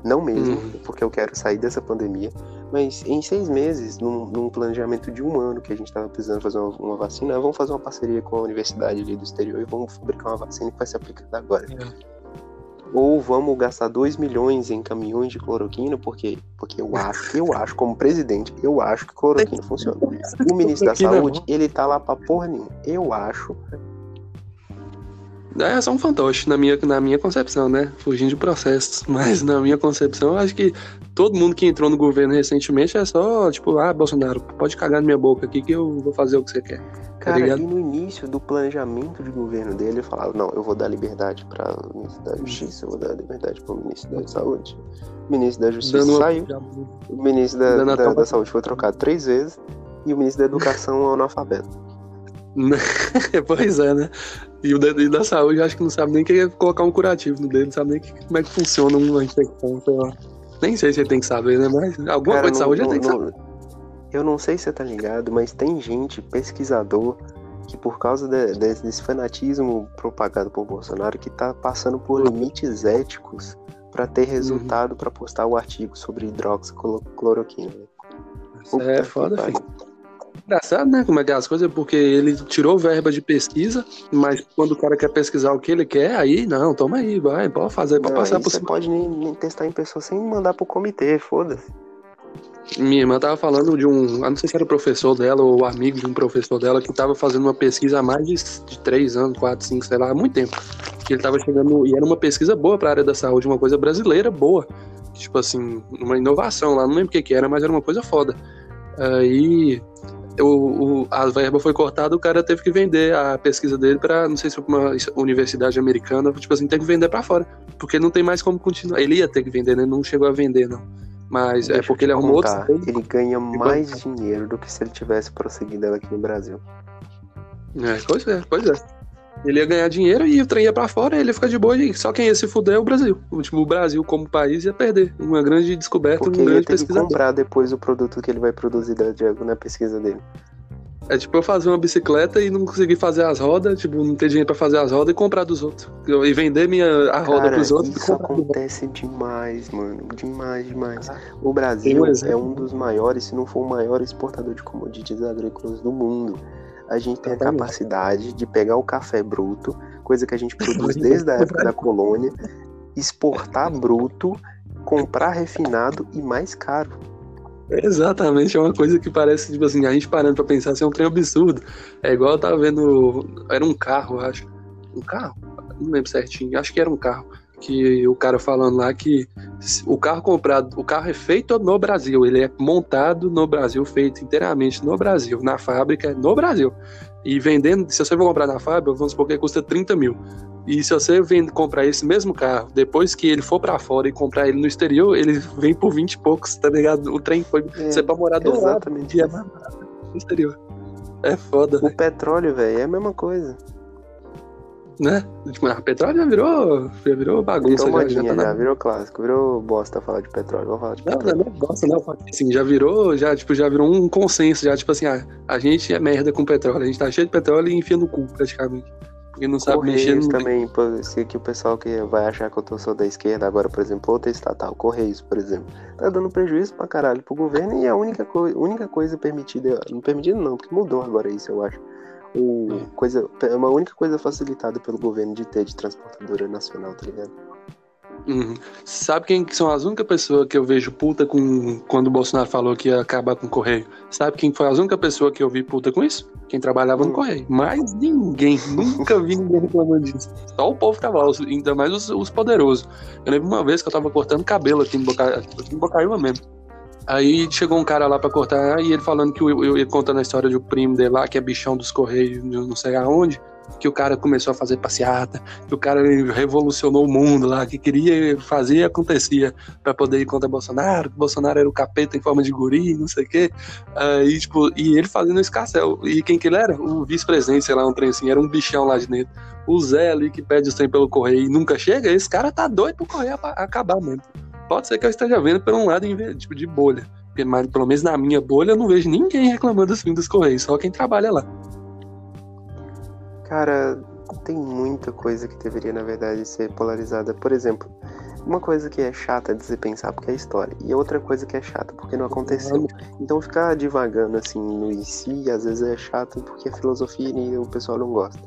Não mesmo, uhum. porque eu quero sair dessa pandemia. Mas em seis meses, num, num planejamento de um ano que a gente estava precisando fazer uma, uma, vacina, vamos fazer uma parceria com a universidade ali do exterior e vamos fabricar uma vacina que vai ser aplicada agora. É. Ou vamos gastar 2 milhões em caminhões de cloroquina, porque, porque eu acho, eu acho, como presidente, eu acho que cloroquina funciona. O ministro da Saúde, ele tá lá pra porra nenhuma. Eu acho é só um fantoche, na minha, na minha concepção, né? Fugindo de processos. *laughs* Mas na minha concepção, eu acho que todo mundo que entrou no governo recentemente é só, tipo, ah, Bolsonaro, pode cagar na minha boca aqui que eu vou fazer o que você quer. Tá Cara, tá e no início do planejamento de governo dele, ele falava, não, eu vou dar liberdade para o ministro da Justiça, eu vou dar liberdade para o ministro da Saúde. O ministro da Justiça Dando saiu, o ministro da, da, da Saúde foi trocado três vezes e o ministro da Educação é analfabeto. *laughs* pois é, né? E o da, da saúde acho que não sabe nem que colocar um curativo no dedo, não sabe nem que, como é que funciona uma infecção, sei lá. Nem sei se ele tem que saber, né? Mas alguma Cara, coisa de saúde não, ele tem que saber. Eu não sei se você tá ligado, mas tem gente, pesquisador, que por causa de, de, desse fanatismo propagado por Bolsonaro, que tá passando por uhum. limites éticos para ter resultado uhum. para postar o artigo sobre hidroxicloroquina. Isso é foda, filho. Engraçado, né? Como é que é as coisas, porque ele tirou verba de pesquisa, mas quando o cara quer pesquisar o que ele quer, aí não, toma aí, vai, pode fazer, pode não, passar por cima. Você pode nem, nem, testar em pessoa sem mandar pro comitê, foda-se. Minha irmã tava falando de um, não sei se era professor dela ou amigo de um professor dela que tava fazendo uma pesquisa há mais de, de três anos, quatro, cinco, sei lá, há muito tempo. Que ele tava chegando, e era uma pesquisa boa pra área da saúde, uma coisa brasileira boa. Tipo assim, uma inovação lá, não lembro o que que era, mas era uma coisa foda. Aí o, o, a verba foi cortada, o cara teve que vender a pesquisa dele para não sei se uma universidade americana, tipo assim, tem que vender para fora, porque não tem mais como continuar. Ele ia ter que vender, né? Não chegou a vender, não. Mas Deixa é porque ele arrumou outro. Ele ganha mais dinheiro do que se ele tivesse prosseguido aqui no Brasil. É, pois é, pois é. Ele ia ganhar dinheiro e o trem ia pra fora, ele ia ficar de boa e só quem ia se fuder é o Brasil. Tipo, o Brasil, como país, ia perder. Uma grande descoberta, Porque um grande ia ter que comprar depois o produto que ele vai produzir da Diego na pesquisa dele. É tipo eu fazer uma bicicleta e não conseguir fazer as rodas, tipo, não ter dinheiro pra fazer as rodas e comprar dos outros. E vender minha, a roda Cara, pros outros. Isso acontece demais, mano. Demais, demais. O Brasil um é um dos maiores, se não for o maior exportador de commodities agrícolas do mundo a gente tem a capacidade de pegar o café bruto, coisa que a gente *laughs* produz desde a época da colônia, exportar bruto, comprar refinado e mais caro. Exatamente, é uma coisa que parece, tipo assim, a gente parando pra pensar assim, é um trem absurdo. É igual eu tava vendo. Era um carro, acho. Um carro? Não lembro certinho, acho que era um carro que o cara falando lá que o carro comprado, o carro é feito no Brasil, ele é montado no Brasil, feito inteiramente no Brasil, na fábrica no Brasil. E vendendo, se você for comprar na fábrica, vamos supor que custa 30 mil. E se você vem comprar esse mesmo carro, depois que ele for para fora e comprar ele no exterior, ele vem por 20 e poucos, tá ligado? O trem foi. É, você pode morar do exatamente lado. É no exterior. É foda. O véio. petróleo, velho, é a mesma coisa né? Tipo, a petróleo já virou, já virou bagunça. Virou modinha, já, já, tá já, virou clássico, virou bosta falar de petróleo. Vamos falar de petróleo. Não, não é bosta, não. Assim, já virou, já, tipo, já virou um consenso, já, tipo assim, ah, a gente é merda com petróleo, a gente tá cheio de petróleo e enfia no cu, praticamente. Porque não sabe Correios mexer no... também, se que o pessoal que vai achar que eu tô só da esquerda agora, por exemplo, outra estatal, Correios, por exemplo, tá dando prejuízo pra caralho pro governo e a única, co única coisa permitida, não permitida não, porque mudou agora isso, eu acho o é. coisa, é uma única coisa facilitada pelo governo de ter de transportadora nacional, tá ligado? Uhum. Sabe quem são as únicas pessoas que eu vejo puta com quando o Bolsonaro falou que ia acabar com o correio? Sabe quem foi a única pessoa que eu vi puta com isso? Quem trabalhava no hum. correio. Mais ninguém. *laughs* Nunca vi ninguém reclamando disso. Só o povo tava lá, ainda mais os, os, poderosos. Eu lembro uma vez que eu tava cortando cabelo aqui em, Boca, aqui em Bocaiúva mesmo. Aí chegou um cara lá para cortar e ele falando que eu, eu ia contando a história um primo dele lá, que é bichão dos Correios, não sei aonde. Que o cara começou a fazer passeata, que o cara revolucionou o mundo lá, que queria fazer e acontecia para poder ir contra Bolsonaro, que Bolsonaro era o capeta em forma de guri, não sei o quê. Uh, tipo, e ele fazendo esse. E quem que ele era? O vice-presidente, sei lá, um trem assim, era um bichão lá de dentro. O Zé ali que pede o trem pelo correio e nunca chega, esse cara tá doido pro correio acabar mesmo. Pode ser que eu esteja vendo por um lado tipo, de bolha. Mas pelo menos na minha bolha eu não vejo ninguém reclamando assim dos Correios, só quem trabalha lá. Cara, tem muita coisa que deveria, na verdade, ser polarizada. Por exemplo, uma coisa que é chata de se pensar porque é história, e outra coisa que é chata porque não aconteceu. Então ficar divagando assim no si, às vezes é chato porque é filosofia e o pessoal não gosta.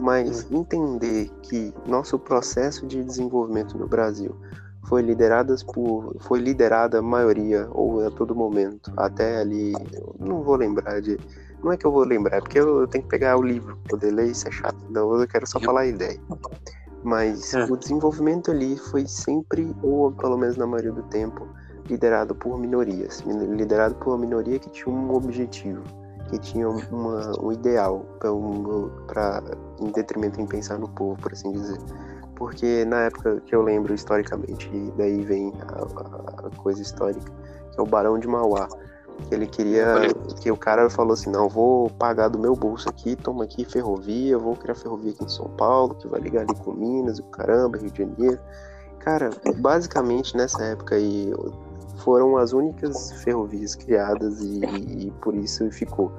Mas entender que nosso processo de desenvolvimento no Brasil foi lideradas por foi liderada a maioria ou a todo momento até ali não vou lembrar de não é que eu vou lembrar, é porque eu tenho que pegar o livro, poder ler, isso é chato. Então eu quero só falar a ideia. Mas é. o desenvolvimento ali foi sempre, ou pelo menos na maioria do tempo, liderado por minorias. Liderado por uma minoria que tinha um objetivo, que tinha uma, um ideal, para em detrimento em pensar no povo, por assim dizer. Porque na época que eu lembro historicamente, e daí vem a, a coisa histórica, que é o Barão de Mauá ele queria que o cara falou assim: não, vou pagar do meu bolso aqui, toma aqui ferrovia, vou criar ferrovia aqui em São Paulo, que vai ligar ali com Minas, o caramba, Rio de Janeiro. Cara, basicamente nessa época aí foram as únicas ferrovias criadas e, e por isso ficou.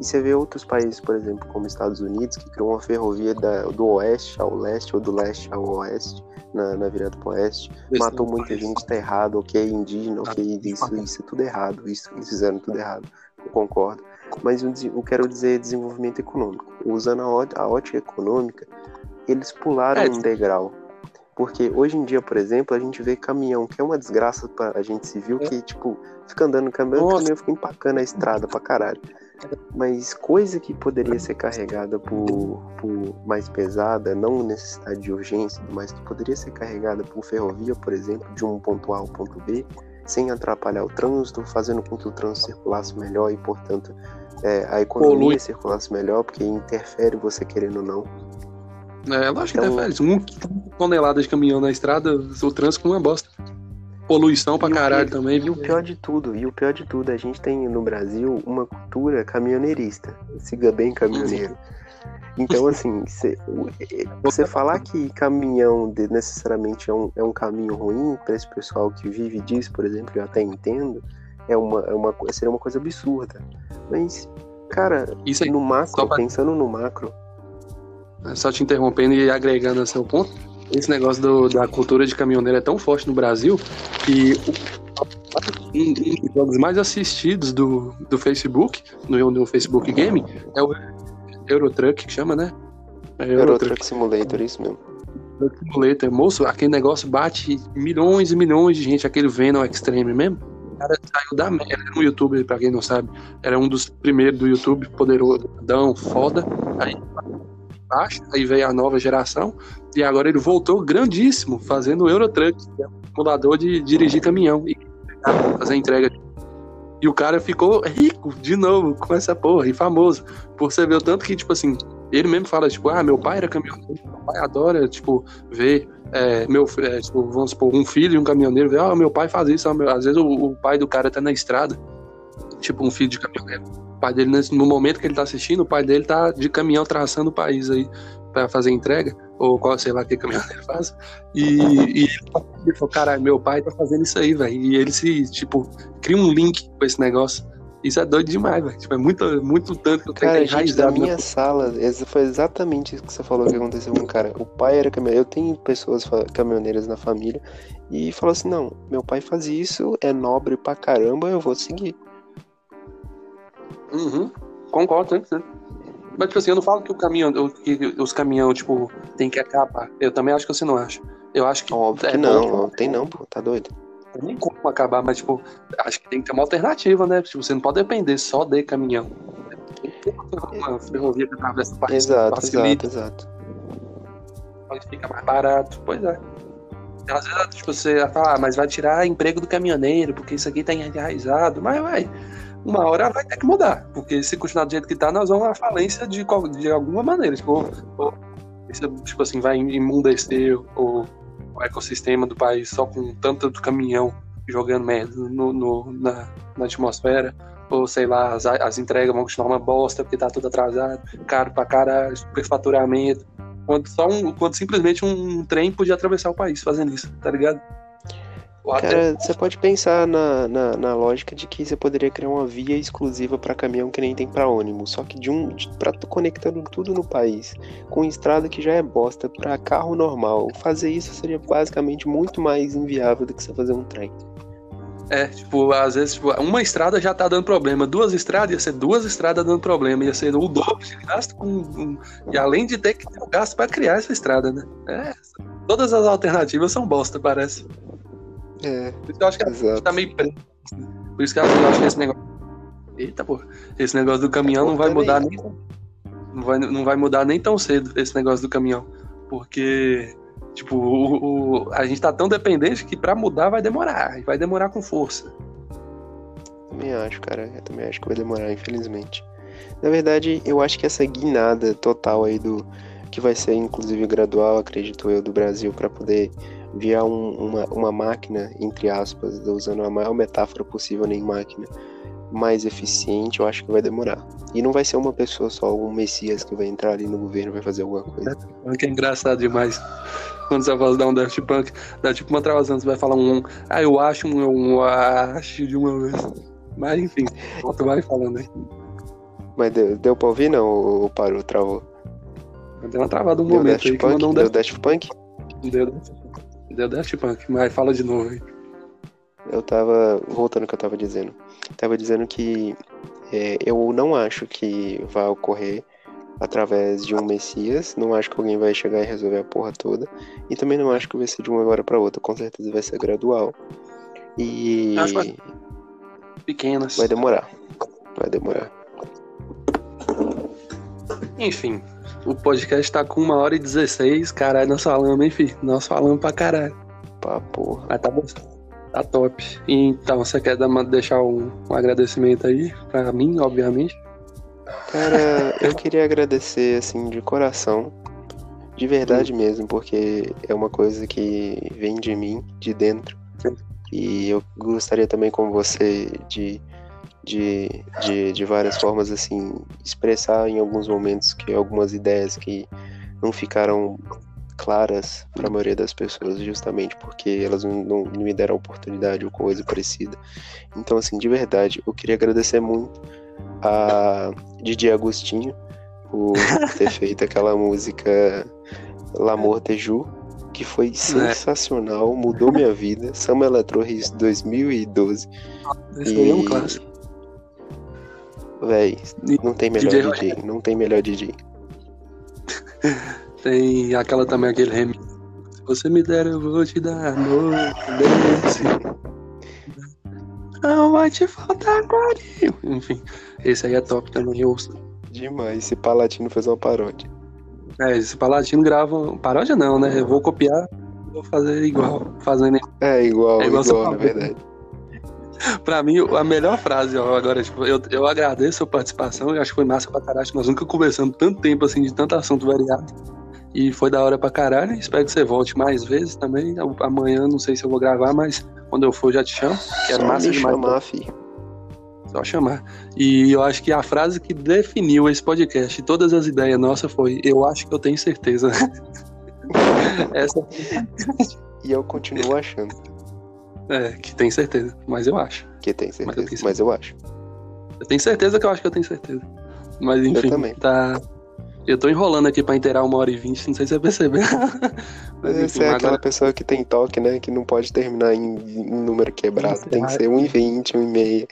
E você vê outros países, por exemplo, como Estados Unidos, que criou uma ferrovia da, do oeste ao leste ou do leste ao oeste, na, na virada pro oeste. Esse matou muita país. gente, tá errado, ok, indígena, ok, isso, isso é tudo errado, isso eles fizeram tudo errado, eu concordo. Mas eu, eu quero dizer desenvolvimento econômico. Usando a, a ótica econômica, eles pularam é. um degrau. Porque hoje em dia, por exemplo, a gente vê caminhão, que é uma desgraça pra gente civil, é. que, tipo, fica andando no caminhão, o caminhão fica empacando a estrada pra caralho. Mas coisa que poderia ser carregada por, por mais pesada, não necessidade de urgência, mas que poderia ser carregada por ferrovia, por exemplo, de um ponto A ao ponto B, sem atrapalhar o trânsito, fazendo com que o trânsito circulasse melhor e, portanto, é, a economia Polui. circulasse melhor, porque interfere você querendo ou não. É, lógico então, que interfere. Um tonelada de caminhão na estrada, o trânsito não é bosta poluição pra caralho também. E o pior de tudo, e o pior de tudo, a gente tem no Brasil uma cultura caminhoneirista. Siga bem caminhoneiro. Então, assim, você falar que caminhão necessariamente é um, é um caminho ruim para esse pessoal que vive disso, por exemplo, eu até entendo, é uma, é uma, seria uma coisa absurda. Mas, cara, Isso aí, no macro, pra... pensando no macro. Só te interrompendo e agregando a seu ponto, esse negócio do, da cultura de caminhoneiro é tão forte no Brasil que um dos jogos mais assistidos do, do Facebook, no, no Facebook Game, é o Eurotruck, que chama, né? É Eurotruck. Eurotruck Simulator, isso mesmo. Simulator, moço, aquele negócio bate milhões e milhões de gente, aquele Venom Extreme mesmo. O cara saiu da merda no YouTube, pra quem não sabe. Era um dos primeiros do YouTube, poderoso, foda. Aí baixo, aí veio a nova geração, e agora ele voltou grandíssimo, fazendo o Eurotruck, que é um simulador de dirigir caminhão e fazer entrega. E o cara ficou rico de novo com essa porra, e famoso, por você ver o tanto que, tipo assim, ele mesmo fala, tipo, ah, meu pai era caminhoneiro, meu pai adora, tipo, ver é, meu, é, tipo, vamos supor, um filho e um caminhoneiro, ver, ah, meu pai faz isso, às vezes o, o pai do cara tá na estrada, tipo um filho de caminhoneiro o pai dele, no momento que ele tá assistindo, o pai dele tá de caminhão traçando o país aí para fazer entrega, ou qual, sei lá, que caminhão ele faz. E, e ele falou, caralho, meu pai tá fazendo isso aí, velho. E ele se, tipo, cria um link com esse negócio. Isso é doido demais, velho. Tipo, é muito, muito tanto que eu cara, gente, da minha sala, foi exatamente isso que você falou que aconteceu com o cara. O pai era caminhoneiro. Eu tenho pessoas caminhoneiras na família. E falou assim: não, meu pai faz isso, é nobre pra caramba, eu vou seguir. Uhum. Concordo, 100%. Mas, tipo assim, eu não falo que o caminhão, que os caminhões, tipo, tem que acabar. Eu também acho que você não acha. Eu acho que. Óbvio é que não, bom, não tem não, pô, tá doido. Não tem como acabar, mas, tipo, acho que tem que ter uma alternativa, né? Tipo, você não pode depender só de caminhão. Tem que ter uma ferrovia que atravessa o país. Exato, facilita. exato, exato. Fica mais barato, pois é. Às vezes, tipo, você vai falar, ah, mas vai tirar emprego do caminhoneiro, porque isso aqui tá enraizado. Mas, vai uma hora vai ter que mudar. Porque se continuar do jeito que tá, nós vamos à falência de, de alguma maneira. Tipo, ou, tipo assim, vai imundecer o, o ecossistema do país só com tanto caminhão jogando merda no, no na, na, atmosfera. Ou sei lá, as, as entregas vão continuar uma bosta porque tá tudo atrasado, caro pra caralho, superfaturamento. Quando, só um, quando simplesmente um trem podia atravessar o país fazendo isso, tá ligado? Cara, você pode pensar na, na, na, lógica de que você poderia criar uma via exclusiva para caminhão que nem tem para ônibus, só que de um para conectando tudo no país, com estrada que já é bosta para carro normal. Fazer isso seria basicamente muito mais inviável do que você fazer um trem. É, tipo, às vezes, tipo, uma estrada já tá dando problema, duas estradas ia ser duas estradas dando problema, ia ser o dobro de gasto com, um, e além de ter que ter o gasto para criar essa estrada, né? É, todas as alternativas são bosta, parece. É. Por isso que eu acho que a gente tá meio preso. Por isso que eu acho que esse negócio. Eita, pô. Esse negócio do caminhão não vai mudar nem. Não vai, não vai mudar nem tão cedo esse negócio do caminhão. Porque, tipo, o, o a gente tá tão dependente que pra mudar vai demorar. Vai demorar com força. Também acho, cara. Eu também acho que vai demorar, infelizmente. Na verdade, eu acho que essa guinada total aí do. Que vai ser, inclusive, gradual, acredito eu, do Brasil, para poder via um, uma, uma máquina, entre aspas, usando a maior metáfora possível nem máquina, mais eficiente, eu acho que vai demorar. E não vai ser uma pessoa só, um Messias que vai entrar ali no governo vai fazer alguma coisa. É, é engraçado demais. Quando você vai dar um Daft Punk, dá tipo uma travação, você vai falar um, ah, eu acho, um, eu acho de uma vez. Mas enfim, tu vai falando aí. Mas deu, deu pra ouvir não, ou parou, travou? Deu uma travada um deu momento Daft aí Punk? um Deu Daft Punk? Deu. Deu Daft Punk, mas fala de novo aí. Eu tava. Voltando ao que eu tava dizendo. Tava dizendo que é, eu não acho que vai ocorrer através de um Messias. Não acho que alguém vai chegar e resolver a porra toda. E também não acho que vai ser de uma hora para outra. Com certeza vai ser gradual. E. Acho que pequenas. Vai demorar. Vai demorar. Enfim, o podcast tá com uma hora e 16. Caralho, nós falamos, hein, filho? Nós falamos pra caralho. Pra porra. Mas tá bom. Tá top. Então, você quer dar, deixar um, um agradecimento aí pra mim, obviamente? Cara, eu queria agradecer, assim, de coração. De verdade mesmo, porque é uma coisa que vem de mim, de dentro. E eu gostaria também, como você, de de, de, de várias formas, assim, expressar em alguns momentos que algumas ideias que não ficaram claras para a maioria das pessoas, justamente porque elas não, não, não, me deram oportunidade ou coisa parecida. Então, assim, de verdade, eu queria agradecer muito a Didi Agostinho por *laughs* ter feito aquela música L'Amour de Ju, que foi é. sensacional, mudou minha vida. Samba Eletro 2012. Esse e... é um clássico. Véi, não tem melhor DJ, DJ não tem melhor DJ. *laughs* tem aquela também, aquele remix. Se você me der, eu vou te dar amor. Desse. Não vai te faltar carinho. Enfim, esse aí é top também, eu ouço. Demais, esse Palatino fez uma paródia. É, esse Palatino grava. Paródia não, né? Eu vou copiar, vou fazer igual. Fazendo. É, igual, é igual, igual na verdade. *laughs* pra mim, a melhor frase, ó, agora, tipo, eu, eu agradeço a participação, eu acho que foi massa pra caralho. Nós nunca conversamos tanto tempo, assim, de tanto assunto variado. E foi da hora pra caralho. Espero que você volte mais vezes também. Amanhã, não sei se eu vou gravar, mas quando eu for, já te chamo. Quero Só massa me demais. chamar, filho. Só chamar. E eu acho que a frase que definiu esse podcast e todas as ideias nossas foi: Eu acho que eu tenho certeza. *laughs* Essa. e eu continuo achando. É, que tem certeza, mas eu acho. Que tem certeza, mas eu, certeza. Mas eu acho. Eu tenho certeza que eu acho que eu tenho certeza. Mas enfim, eu também. tá. Eu tô enrolando aqui pra inteirar uma hora e vinte, não sei se você percebeu. *laughs* Mas, enfim, você é aquela agora... pessoa que tem toque, né? Que não pode terminar em, em número quebrado. Tem que ser 1,20, 1,5.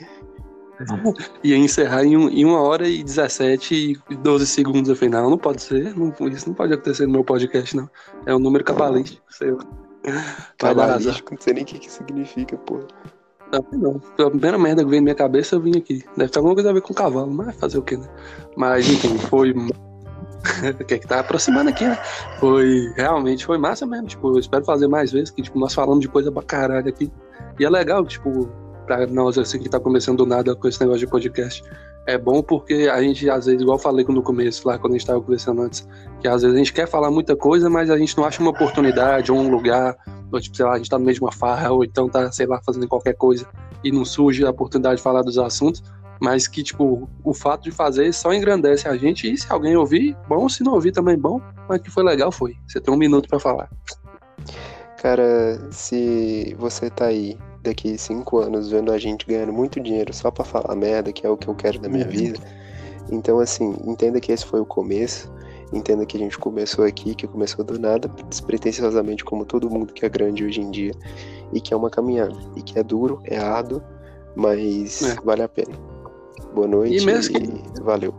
Ia encerrar em, um, em uma hora e 17 e 12 segundos. Eu falei, não, não pode ser. Não, isso não pode acontecer no meu podcast, não. É um número cabalístico, sei *laughs* Cabalístico, não sei nem o que, que significa, pô. Não, não. A primeira merda que veio na minha cabeça, eu vim aqui. Deve ter alguma coisa a ver com cavalo, mas fazer o quê, né? Mas, enfim, foi. *laughs* o que é que tá aproximando aqui, né? Foi. Realmente foi massa mesmo. Tipo, eu espero fazer mais vezes, que, tipo, nós falamos de coisa pra caralho aqui. E é legal, tipo, para nós assim que tá começando do nada com esse negócio de podcast. É bom porque a gente, às vezes, igual falei no começo, lá quando a gente estava conversando antes, que às vezes a gente quer falar muita coisa, mas a gente não acha uma oportunidade ou um lugar, ou tipo, sei lá, a gente tá no uma farra, ou então tá, sei lá, fazendo qualquer coisa e não surge a oportunidade de falar dos assuntos, mas que, tipo, o fato de fazer só engrandece a gente e se alguém ouvir, bom, se não ouvir também bom, mas que foi legal foi. Você tem um minuto para falar. Cara, se você tá aí daqui cinco anos vendo a gente ganhando muito dinheiro só para falar merda, que é o que eu quero da minha uhum. vida, então assim, entenda que esse foi o começo. Entenda que a gente começou aqui, que começou do nada, despretensiosamente, como todo mundo que é grande hoje em dia, e que é uma caminhada, e que é duro, é árduo, mas é. vale a pena. Boa noite e, mesmo que... valeu.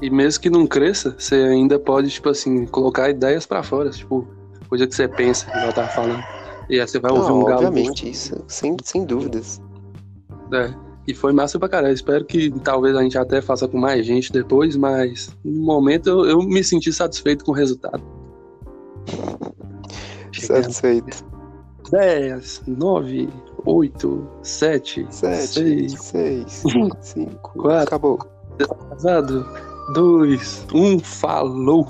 E mesmo que não cresça, você ainda pode, tipo assim, colocar ideias para fora, tipo, coisa que você pensa, que eu tava falando. E aí você vai ouvir Não, um galo. Obviamente, isso, sem, sem dúvidas. É. E foi massa pra caralho. Espero que talvez a gente até faça com mais gente depois, mas no momento eu, eu me senti satisfeito com o resultado. *laughs* Satisfeito. 10, 9, 8, 7, 7, 6, 6 5, 4, acabou. Atrasado. 2, 1, falou.